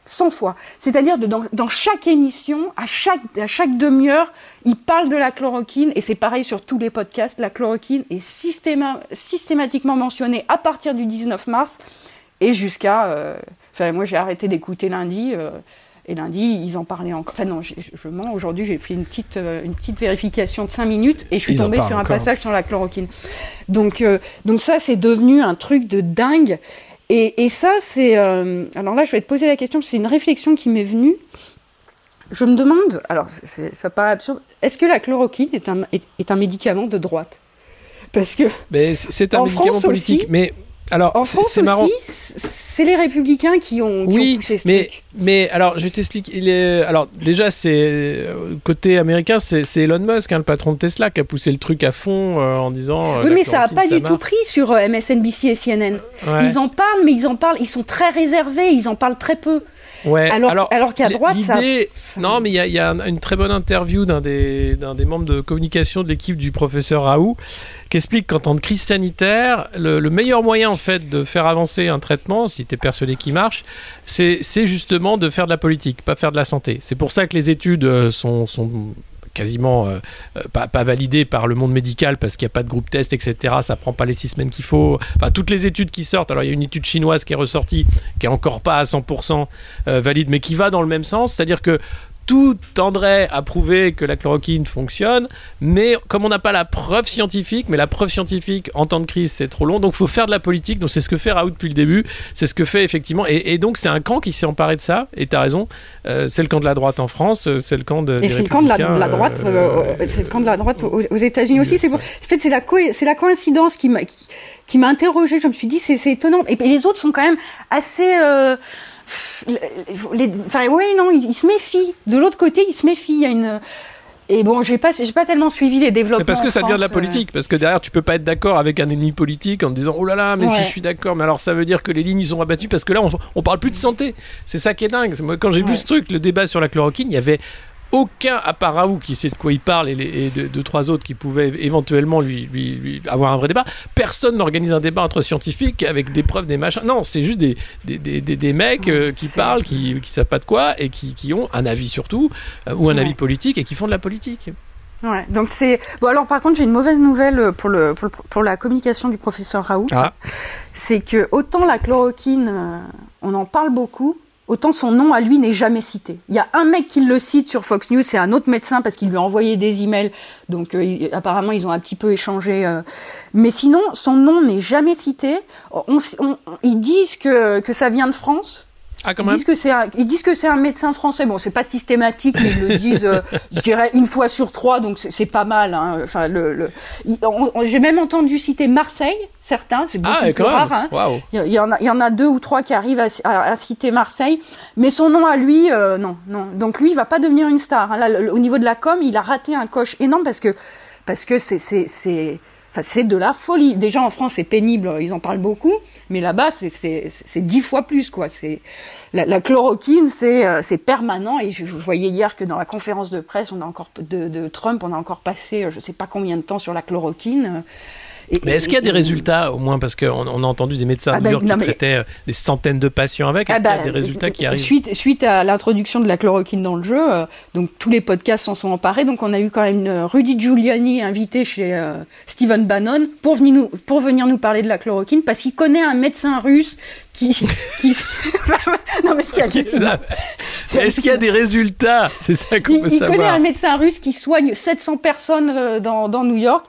Speaker 4: 100 fois. C'est-à-dire dans, chaque émission, à chaque, à chaque demi-heure, il parle de la chloroquine, et c'est pareil sur tous les podcasts, la chloroquine est systéma, systématiquement mentionnée à partir du 19 mars, et jusqu'à. Enfin, moi, j'ai arrêté d'écouter lundi. Et lundi, ils en parlaient encore. Enfin non, je, mens. Aujourd'hui, j'ai fait une petite, une petite vérification de 5 minutes et je suis tombée sur un passage sur la chloroquine. Donc, donc ça, c'est devenu un truc de dingue. Et, et ça, c'est... alors là, je vais te poser la question, c'est une réflexion qui m'est venue. Je me demande, alors ça paraît absurde, est-ce que la chloroquine est un, est, un médicament de droite? Parce que.
Speaker 3: C'est un médicament politique, mais. Alors,
Speaker 4: en France aussi, c'est les républicains qui ont,
Speaker 3: oui,
Speaker 4: poussé ce
Speaker 3: mais,
Speaker 4: truc.
Speaker 3: Mais alors, je t'explique. Il est alors déjà, c'est euh, côté américain, c'est Elon Musk, hein, le patron de Tesla, qui a poussé le truc à fond euh, en disant.
Speaker 4: Euh, oui, mais ça n'a pas du tout pris sur MSNBC et CNN. Ils en parlent, mais ils en parlent. Ils sont très réservés. Ils en parlent très peu.
Speaker 3: Ouais,
Speaker 4: alors, alors, qu'à droite, ça,
Speaker 3: Non, mais il y, a, une très bonne interview d'un des, des membres de communication de l'équipe du professeur Raoult qui explique qu'en temps de crise sanitaire, le, meilleur moyen en fait de faire avancer un traitement, si tu es persuadé qu'il marche, c'est justement de faire de la politique, pas faire de la santé. C'est pour ça que les études euh, sont, sont quasiment euh, euh, pas, pas, validé par le monde médical parce qu'il n'y a pas de groupe test, etc. Ça prend pas les six semaines qu'il faut. Enfin, toutes les études qui sortent. Alors, il y a une étude chinoise qui est ressortie, qui est encore pas à 100% euh, valide, mais qui va dans le même sens. C'est-à-dire que tout tendrait à prouver que la chloroquine fonctionne, mais comme on n'a pas la preuve scientifique, mais la preuve scientifique en temps de crise c'est trop long, donc il faut faire de la politique, donc c'est ce que fait Raoult depuis le début, c'est ce que fait effectivement, et, donc c'est un camp qui s'est emparé de ça, et tu as raison, euh, c'est le camp de la droite en France, euh, c'est le camp de...
Speaker 4: Et c'est le camp de la, droite, euh, c'est le camp de la droite aux, États-Unis aussi, c'est en fait c'est la, coïncidence qui m'a qui, m'a interrogé, je me suis dit c'est étonnant, et, les autres sont quand même assez enfin, oui, non, il, se méfie. De l'autre côté, il se méfie. Il y a une. Et bon, j'ai pas, j'ai pas tellement suivi les développements. Mais
Speaker 3: parce que ça devient de la euh. politique, parce que derrière, tu peux pas être d'accord avec un ennemi politique en te disant oh là là, mais si je suis d'accord, mais alors ça veut dire que les lignes sont abattues parce que là, on, on parle plus de santé. C'est ça qui est dingue. Moi, quand j'ai vu ce truc, le débat sur la chloroquine, il y avait aucun, à part Raoult qui sait de quoi il parle et, les, deux, trois autres qui pouvaient éventuellement lui, lui, avoir un vrai débat, personne n'organise un débat entre scientifiques avec des preuves, des machins. Non, c'est juste des, des, des, des mecs euh, qui parlent, qui, qui savent pas de quoi et qui, qui ont un avis surtout, euh, ou un avis politique et qui font de la politique.
Speaker 4: Ouais, donc c'est. Bon, alors par contre, j'ai une mauvaise nouvelle pour, le, pour, pour, la communication du professeur Raoult.
Speaker 3: Ah.
Speaker 4: C'est que autant la chloroquine, euh, on en parle beaucoup, autant son nom à lui n'est jamais cité. Il y a un mec qui le cite sur Fox News, c'est un autre médecin parce qu'il lui a envoyé des emails, donc euh, apparemment ils ont un petit peu échangé. Euh. mais sinon, son nom n'est jamais cité. ils disent que, que ça vient de France,
Speaker 3: ah,
Speaker 4: ils, disent que c'est un, ils disent que c'est un médecin français. Bon, c'est pas systématique, mais ils le disent, euh, je dirais, une fois sur trois, donc c'est pas mal. Hein. Enfin, le, le j'ai même entendu citer Marseille, certains, c'est beaucoup ah, plus rare. Hein. Il, y en a, il y en a deux ou trois qui arrivent à, à, citer Marseille, mais son nom à lui, euh, non, non. Donc lui, il va pas devenir une star. Hein. Là, au niveau de la com, il a raté un coche énorme parce que parce que c'est c'est Enfin, c'est de la folie. Déjà en France, c'est pénible, ils en parlent beaucoup, mais là-bas, c'est dix fois plus, quoi. C'est la, chloroquine, c'est euh, c'est permanent. Et je, voyais hier que dans la conférence de presse, on a encore de, de Trump, on a encore passé, euh, je sais pas combien de temps sur la chloroquine
Speaker 3: mais est-ce qu'il y a des résultats, au moins, parce qu'on on a entendu des médecins ah ben, qui traitaient euh, des centaines de patients avec, est-ce ah qu'il y a ben, des résultats qui arrivent?
Speaker 4: suite, suite à l'introduction de la chloroquine dans le jeu, euh, donc tous les podcasts s'en sont emparés, donc on a eu quand même euh, Rudy Giuliani invité chez Stephen Bannon pour venir, nous, pour venir nous parler de la chloroquine, parce qu'il connaît un médecin russe qui... qui...
Speaker 3: non mais c'est Est-ce qu'il y a des résultats? C'est ça qu'on
Speaker 4: veut
Speaker 3: savoir.
Speaker 4: Il connaît un médecin russe qui soigne 700 personnes dans, dans New York.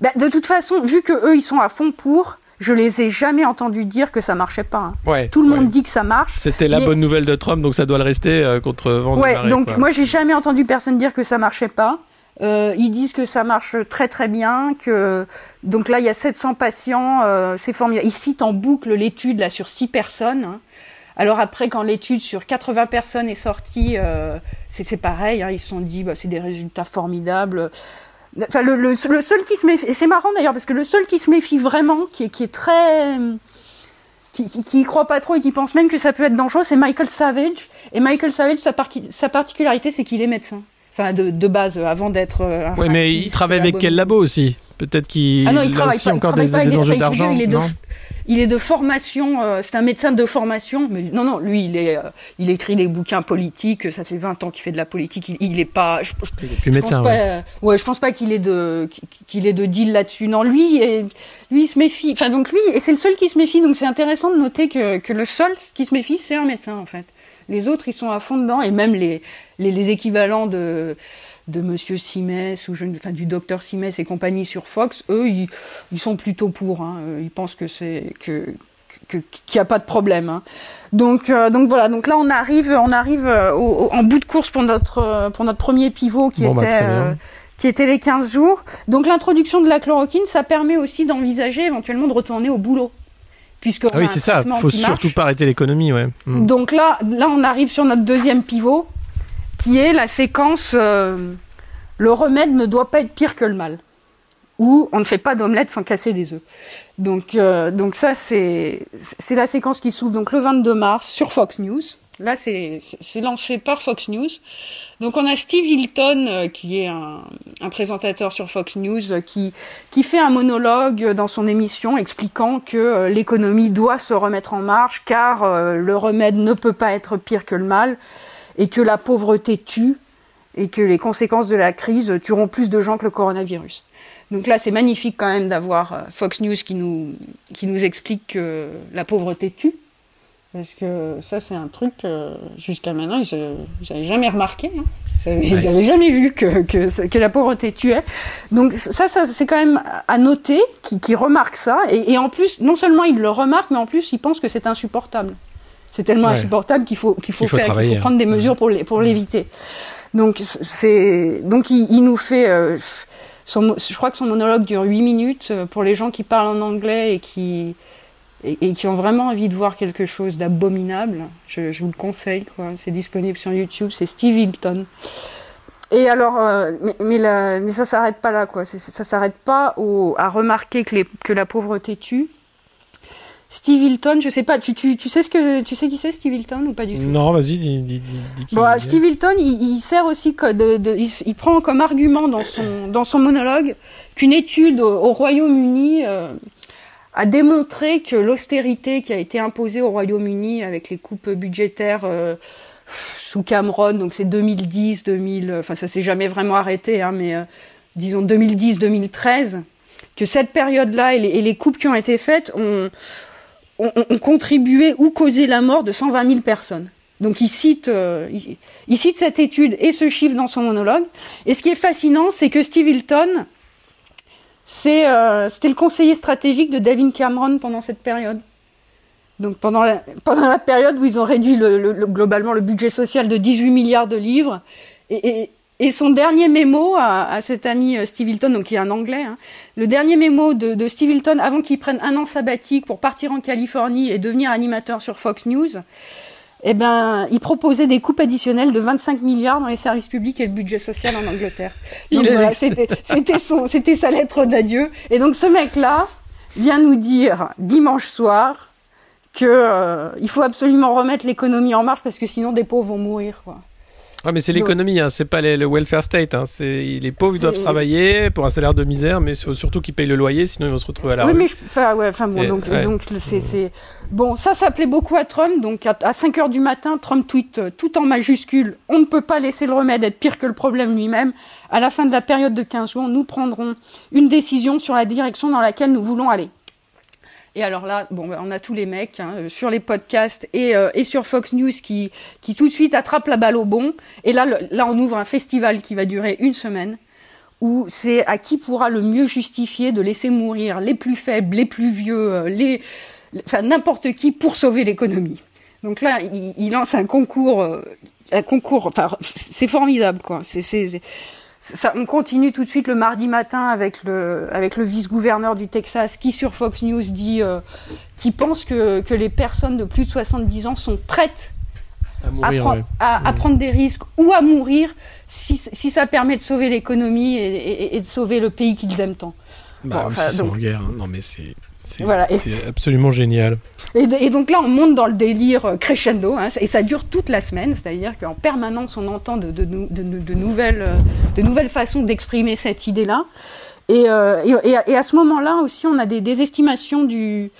Speaker 4: Bah, de toute façon, vu que eux ils sont à fond pour, je les ai jamais entendus dire que ça marchait pas.
Speaker 3: Hein.
Speaker 4: Tout le monde dit que ça marche.
Speaker 3: C'était la bonne nouvelle de Trump, donc ça doit le rester euh, contre vents
Speaker 4: ouais, Donc moi j'ai jamais entendu personne dire que ça marchait pas. Euh, ils disent que ça marche très très bien, que donc là il y a 700 patients, euh, c'est formidable. Ils citent en boucle l'étude là sur 6 personnes. Hein. Alors après, quand l'étude sur 80 personnes est sortie, euh, c'est pareil. Hein, ils se sont dit, bah, c'est des résultats formidables. Enfin, le, seul qui se méfie, c'est marrant d'ailleurs, parce que le seul qui se méfie vraiment, qui est, qui est très. qui, qui, croit pas trop et qui pense même que ça peut être dangereux, c'est Michael Savage. Et Michael Savage, sa, sa particularité, c'est qu'il est médecin. Enfin, de, de base, avant d'être.
Speaker 3: oui, mais il travaille avec quel labo aussi? Peut-être qu'il
Speaker 4: ah non,
Speaker 3: il
Speaker 4: il
Speaker 3: a
Speaker 4: travaille pas, il
Speaker 3: encore
Speaker 4: travaille
Speaker 3: des,
Speaker 4: pas avec
Speaker 3: des
Speaker 4: des-
Speaker 3: enjeux
Speaker 4: enfin, il il est de Il est formation, euh, c'est un médecin de formation, mais non, non, lui, il est, euh, il écrit des bouquins politiques. Ça fait 20 ans qu'il fait de la politique. Il, il est pas, je, je-
Speaker 3: Il est plus
Speaker 4: je
Speaker 3: médecin.
Speaker 4: pense
Speaker 3: ouais.
Speaker 4: pas, euh, ouais, je pense pas qu'il ait de, qu'il ait de deal là-dessus. Non, lui, euh, lui, il se méfie. Enfin, donc lui, et c'est le seul qui se méfie. Donc c'est intéressant de noter que, que le seul qui se méfie, c'est un médecin en fait. Les autres, ils sont à fond dedans, et même les, les, les équivalents de de Monsieur Simès ou je, enfin du docteur Simès et compagnie sur Fox, eux, ils, ils sont plutôt pour. Hein. Euh, Ils pensent que c'est que qu'il n'y a pas de problème. hein. Donc, euh, donc voilà. Donc là, on arrive, on arrive euh, au- au- en bout de course pour notre pour notre premier pivot qui
Speaker 3: Bon, bah,
Speaker 4: était euh, qui était les 15 jours. Donc l'introduction de la chloroquine, ça permet aussi d'envisager éventuellement de retourner au boulot, puisque
Speaker 3: Ah oui, c'est ça. Faut
Speaker 4: marche.
Speaker 3: surtout pas arrêter l'économie, ouais. Mm.
Speaker 4: Donc là, là, on arrive sur notre deuxième pivot, qui est la séquence euh, le remède ne doit pas être pire que le mal, ou on ne fait pas d'omelette sans casser des œufs. Donc, euh, donc ça, c'est c'est la séquence qui s'ouvre donc le 22 mars sur Fox News. Là, c'est lancé par Fox News. Donc on a Steve Hilton, euh, qui est un, un présentateur sur Fox News, euh, qui, qui fait un monologue dans son émission expliquant que euh, l'économie doit se remettre en marche, car le remède ne peut pas être pire que le mal, et que la pauvreté tue, et que les conséquences de la crise tueront plus de gens que le coronavirus. Donc là, c'est magnifique quand même d'avoir Fox News qui nous, qui nous explique que la pauvreté tue. Parce que ça, c'est un truc, euh, jusqu'à maintenant, ils n'avaient jamais remarqué. Hein. Ils avaient- Ils n'avaient jamais vu que, que, la pauvreté tuait. Donc ça, ça c'est quand même à noter qu'ils qu'ils remarquent ça. Et, et en plus, non seulement ils le remarquent, mais en plus, ils pensent que c'est insupportable. C'est tellement
Speaker 3: Ouais.
Speaker 4: insupportable qu'il faut, qu'il faut, faire, qu'il faut prendre des
Speaker 3: hein.
Speaker 4: mesures pour les- pour l'éviter. Donc c'est donc il, il nous fait euh, son, je crois que son monologue dure 8 minutes euh, pour les gens qui parlent en anglais et qui et, et qui ont vraiment envie de voir quelque chose d'abominable. Je, je vous le conseille quoi. C'est disponible sur YouTube. C'est Steve Hilton. Et alors, euh, mais, mais, la- mais ça s'arrête pas là, quoi. C'est- Ça s'arrête pas au, à remarquer que, les, que la pauvreté tue. Steve Hilton, je sais pas, tu, tu, tu sais ce que tu sais qui c'est Steve Hilton ou pas du tout?
Speaker 3: Non, vas-y, dis, dis,
Speaker 4: Bon. Steve Hilton, il, il sert aussi que de, de- il, prend comme argument dans son, dans son monologue qu'une étude au, au Royaume-Uni euh, a démontré que l'austérité qui a été imposée au Royaume-Uni avec les coupes budgétaires euh, sous Cameron, donc c'est 2010, 2000, euh, enfin ça s'est jamais vraiment arrêté, hein, mais euh, disons 2010-2013, que cette période-là et les, coupes qui ont été faites ont, ont, ont contribué ou causé la mort de 120 000 personnes. Donc euh, il cite cette étude et ce chiffre dans son monologue. Et ce qui est fascinant, c'est que Steve Hilton, euh, c'était le conseiller stratégique de David Cameron pendant cette période. Donc pendant la, pendant la période où ils ont réduit le, le- le- globalement le budget social de 18 milliards de livres. Et, son dernier mémo à, à cet ami euh, Steve Hilton, donc qui est un Anglais, hein, le dernier mémo de, de Steve Hilton avant qu'il prenne un an sabbatique pour partir en Californie et devenir animateur sur Fox News, eh ben, il proposait des coupes additionnelles de 25 milliards dans les services publics et le budget social en Angleterre. Donc voilà, c'était, c'était son, c'était sa lettre d'adieu. Et donc ce mec-là vient nous dire dimanche soir que euh, il faut absolument remettre l'économie en marche parce que sinon des pauvres vont mourir. Quoi.
Speaker 3: Ouais, mais c'est l'économie, hein, c'est pas les- le welfare state. Hein, c'est les pauvres doivent travailler pour un salaire de misère, mais surtout qu'ils payent le loyer, sinon ils vont se retrouver à la
Speaker 4: oui,
Speaker 3: rue.
Speaker 4: mais enfin, ouais, enfin bon,
Speaker 3: Et-
Speaker 4: donc,
Speaker 3: ouais.
Speaker 4: donc c'est, c'est bon, ça, ça plaît beaucoup à Trump. Donc à, à 5 heures du matin, Trump tweet euh, tout en majuscule on ne peut pas laisser le remède être pire que le problème lui-même. À la fin de la période de 15 jours, nous prendrons une décision sur la direction dans laquelle nous voulons aller. Et alors là, bon, ben, on a tous les mecs hein, euh, sur les podcasts et, euh, et sur Fox News qui, qui tout de suite attrapent la balle au bon. Et là, là, on ouvre un festival qui va durer une semaine où c'est à qui pourra le mieux justifier de laisser mourir les plus faibles, les plus vieux, euh, les, enfin n'importe qui pour sauver l'économie. Donc là, il, lance un concours, un concours. Enfin, c'est formidable, quoi. C'est- ça, on continue tout de suite le mardi matin avec le, avec le vice-gouverneur du Texas qui sur Fox News dit, euh, qui pense que, que les personnes de plus de 70 ans sont prêtes
Speaker 3: À
Speaker 4: à,
Speaker 3: mourir,
Speaker 4: prendre-
Speaker 3: ouais.
Speaker 4: à- à prendre des risques ou à mourir si, si ça permet de sauver l'économie et, et- et de sauver le pays qu'ils aiment tant.
Speaker 3: Bah,
Speaker 4: Bon,
Speaker 3: oui,
Speaker 4: enfin,
Speaker 3: ils sont
Speaker 4: donc-
Speaker 3: en guerre. hein. Non, mais c'est c'est
Speaker 4: Voilà,
Speaker 3: absolument génial.
Speaker 4: Et, et donc là, on monte dans le délire euh, crescendo, hein, et ça dure toute la semaine, c'est-à-dire qu'en permanence, on entend de, de nou- de nou- de nouvelles, euh, de nouvelles façons d'exprimer cette idée-là. Et, à, ce moment-là aussi, on a des, estimations du,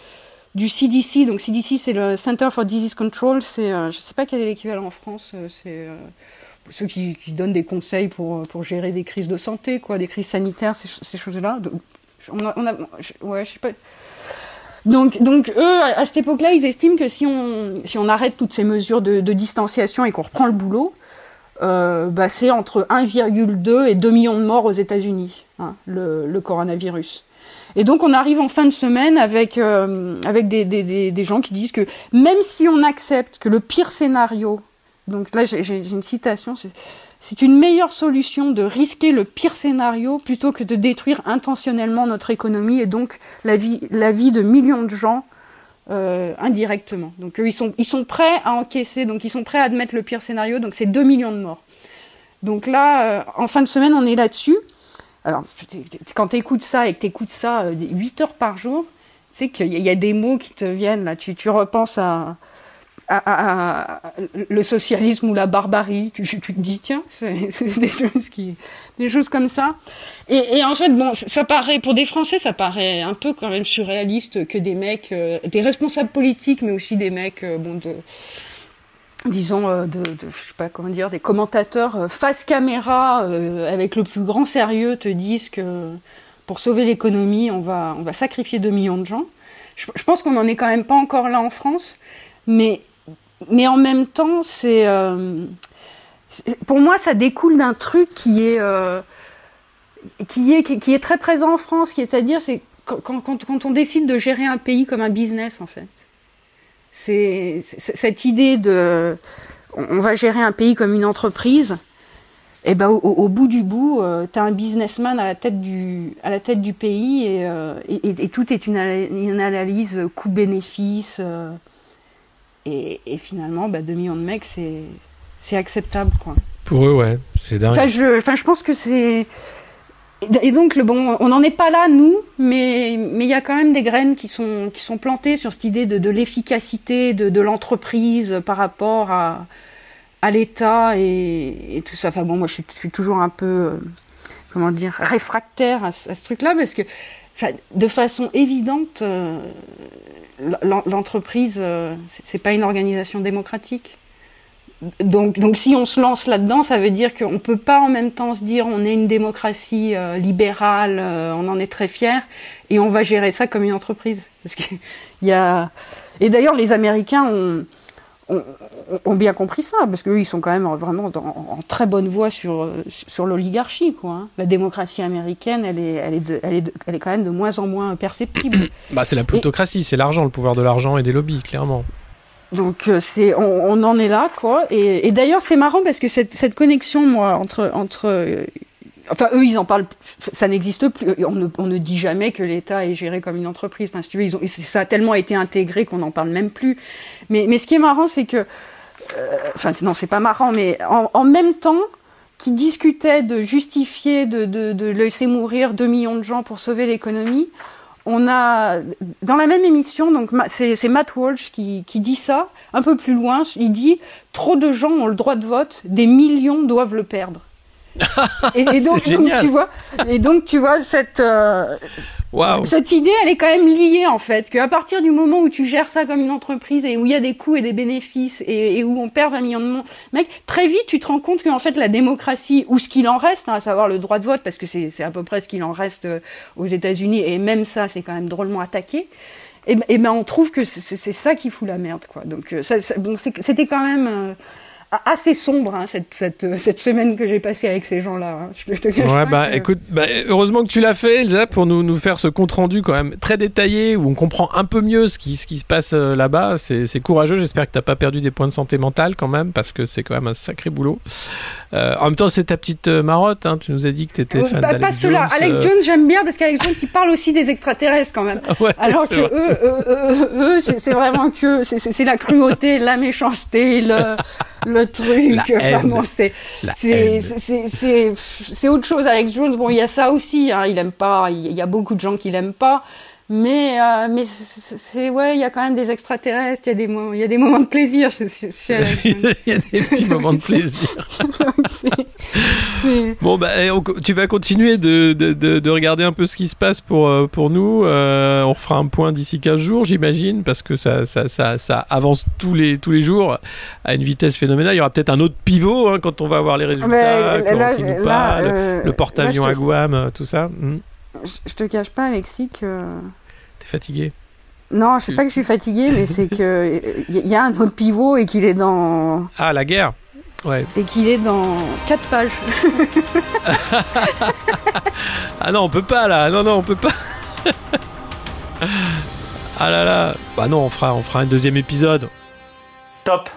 Speaker 4: du CDC. Donc CDC, c'est le Center for Disease Control. C'est, je ne sais pas quel est l'équivalent en France. C'est ceux qui, donnent des conseils pour, pour gérer des crises de santé, quoi, des crises sanitaires, ces, choses-là. On a, ouais, je sais pas. Donc, donc eux, à cette époque-là, ils estiment que si on, si on arrête toutes ces mesures de, distanciation et qu'on reprend le boulot, euh, bah, c'est entre 1,2 et 2 millions de morts aux États-Unis, hein, le, coronavirus. Et donc on arrive en fin de semaine avec, euh, avec des, des, des, gens qui disent que même si on accepte que le pire scénario, donc là j'ai une citation, c'est une meilleure solution de risquer le pire scénario plutôt que de détruire intentionnellement notre économie et donc la vie, de millions de gens euh, indirectement. Donc ils sont, prêts à encaisser, donc ils sont prêts à admettre le pire scénario, donc c'est 2 millions de morts. Donc là, euh, en fin de semaine, on est là-dessus. Alors, quand tu écoutes ça et que tu écoutes ça 8 euh, heures par jour, tu sais qu'il y, a des mots qui te viennent, là, tu repenses à, le socialisme ou la barbarie. Tu, te dis, tiens, c'est des choses qui, des choses comme ça. Et, et, en fait, bon, ça paraît, pour des Français, ça paraît un peu quand même surréaliste que des mecs, euh, des responsables politiques, mais aussi des mecs, euh, bon, de, disons, euh, de, je sais pas comment dire, des commentateurs face caméra, avec le plus grand sérieux, te disent que pour sauver l'économie, on va, on va sacrifier 2 millions de gens. Je, je pense qu'on n'en est quand même pas encore là en France. Mais mais en même temps, c'est euh, pour moi, ça découle d'un truc qui est, euh, qui est qui, est très présent en France, qui est à dire, c'est quand, quand, quand, on décide de gérer un pays comme un business, en fait. C'est cette idée de, on va gérer un pays comme une entreprise. Et ben au, bout du bout, euh, tu as un businessman à la tête du, à la tête du pays et, et, et tout est une, une analyse coût-bénéfice. Et, finalement, bah, 2 millions de mecs, c'est acceptable. Quoi.
Speaker 3: Pour eux, ouais, c'est dingue.
Speaker 4: Enfin, je, enfin, je pense que c'est. Et donc, le, bon, on n'en est pas là, nous, mais il y a quand même des graines qui sont, qui sont plantées sur cette idée de, de l'efficacité de, de l'entreprise par rapport à, à l'État et, et, tout ça. Enfin bon, moi, je suis, je suis toujours un peu, euh, comment dire, réfractaire à, ce truc-là, parce que, de façon évidente, euh, l'entreprise, euh, c'est pas une organisation démocratique. Donc, donc si on se lance là-dedans, ça veut dire qu'on ne peut pas en même temps se dire on est une démocratie euh, libérale, euh, on en est très fier, et on va gérer ça comme une entreprise. Parce y a... Et d'ailleurs, les Américains ont, ont, bien compris ça, parce qu'eux, ils sont quand même vraiment en très bonne voie sur, sur l'oligarchie. Quoi, hein. La démocratie américaine, elle est, elle, est elle, est elle est quand même de moins en moins perceptible.
Speaker 3: bah, c'est la plutocratie, c'est l'argent, le pouvoir de l'argent et des lobbies, clairement.
Speaker 4: Donc euh, c'est, on, en est là, quoi. Et, d'ailleurs, c'est marrant parce que cette, cette connexion, moi, entre, entre Enfin, eux, ils en parlent. Ça n'existe plus. On ne, dit jamais que l'État est géré comme une entreprise. Ils ont, ça a tellement été intégré qu'on n'en parle même plus. Mais, ce qui est marrant, c'est que. Euh, enfin, non, c'est pas marrant, mais en, même temps qu'ils discutaient de justifier de, laisser mourir 2 millions de gens pour sauver l'économie, on a dans la même émission, donc c'est Matt Walsh qui, qui, dit ça un peu plus loin. Il dit trop de gens ont le droit de vote, des millions doivent le perdre et, donc, tu vois, et donc tu vois cette euh, cette idée, elle est quand même liée en fait, qu'à partir du moment où tu gères ça comme une entreprise et où il y a des coûts et des bénéfices et, où on perd 20 millions de monde, mec, très vite tu te rends compte qu'en fait la démocratie ou ce qu'il en reste, hein, à savoir le droit de vote, parce que c'est à peu près ce qu'il en reste euh, aux États-Unis et même ça c'est quand même drôlement attaqué. Et, et ben on trouve que c'est ça qui fout la merde quoi. Donc euh, ça, bon, c'était quand même assez sombre hein, cette, cette, cette, semaine que j'ai passée avec ces gens-là. Hein. Je, te
Speaker 3: ouais, bah écoute, bah, heureusement que tu l'as fait, Elsa, pour nous, nous faire ce compte rendu quand même très détaillé où on comprend un peu mieux ce qui, ce qui se passe euh, là-bas. C'est courageux. J'espère que tu n'as pas perdu des points de santé mentale quand même parce que c'est quand même un sacré boulot. Euh, en même temps, c'est ta petite euh, marotte. Hein. Tu nous as dit que tu étais fan bah,
Speaker 4: Pas cela. Alex Jones, j'aime bien parce qu'Alex Jones, il parle aussi des extraterrestres quand même. Alors que eux, eux, c'est vraiment que c'est la cruauté, la méchanceté, le le truc. Enfin, c'est c'est autre chose. Alex Jones, bon, il y a ça aussi. Hein, il aime pas. Il y a beaucoup de gens qui l'aiment pas. Mais, euh, mais c'est ouais, il y a quand même des extraterrestres, il y a des il y a des moments de plaisir.
Speaker 3: il y a des petits moments de plaisir. bon bah, eh, tu vas continuer de, de, de, regarder un peu ce qui se passe pour euh, pour nous. Euh, on fera un point d'ici 15 jours, j'imagine, parce que ça, ça, ça, ça, avance tous les tous les jours à une vitesse phénoménale. Il y aura peut-être un autre pivot hein, quand on va voir les résultats, qui nous parle, le, porte-avions à Guam, tout ça. Hmm.
Speaker 4: Je te cache pas, Alexis, que.
Speaker 3: T'es fatigué?
Speaker 4: Non, je sais pas que je suis fatigué, mais c'est que il y a un autre pivot et qu'il est dans.
Speaker 3: Ah, la guerre? Ouais.
Speaker 4: Et qu'il est dans 4 pages.
Speaker 3: ah non, on peut pas là. Non, non, on peut pas. ah là là. Bah non, on fera, on fera un deuxième épisode.
Speaker 1: Top.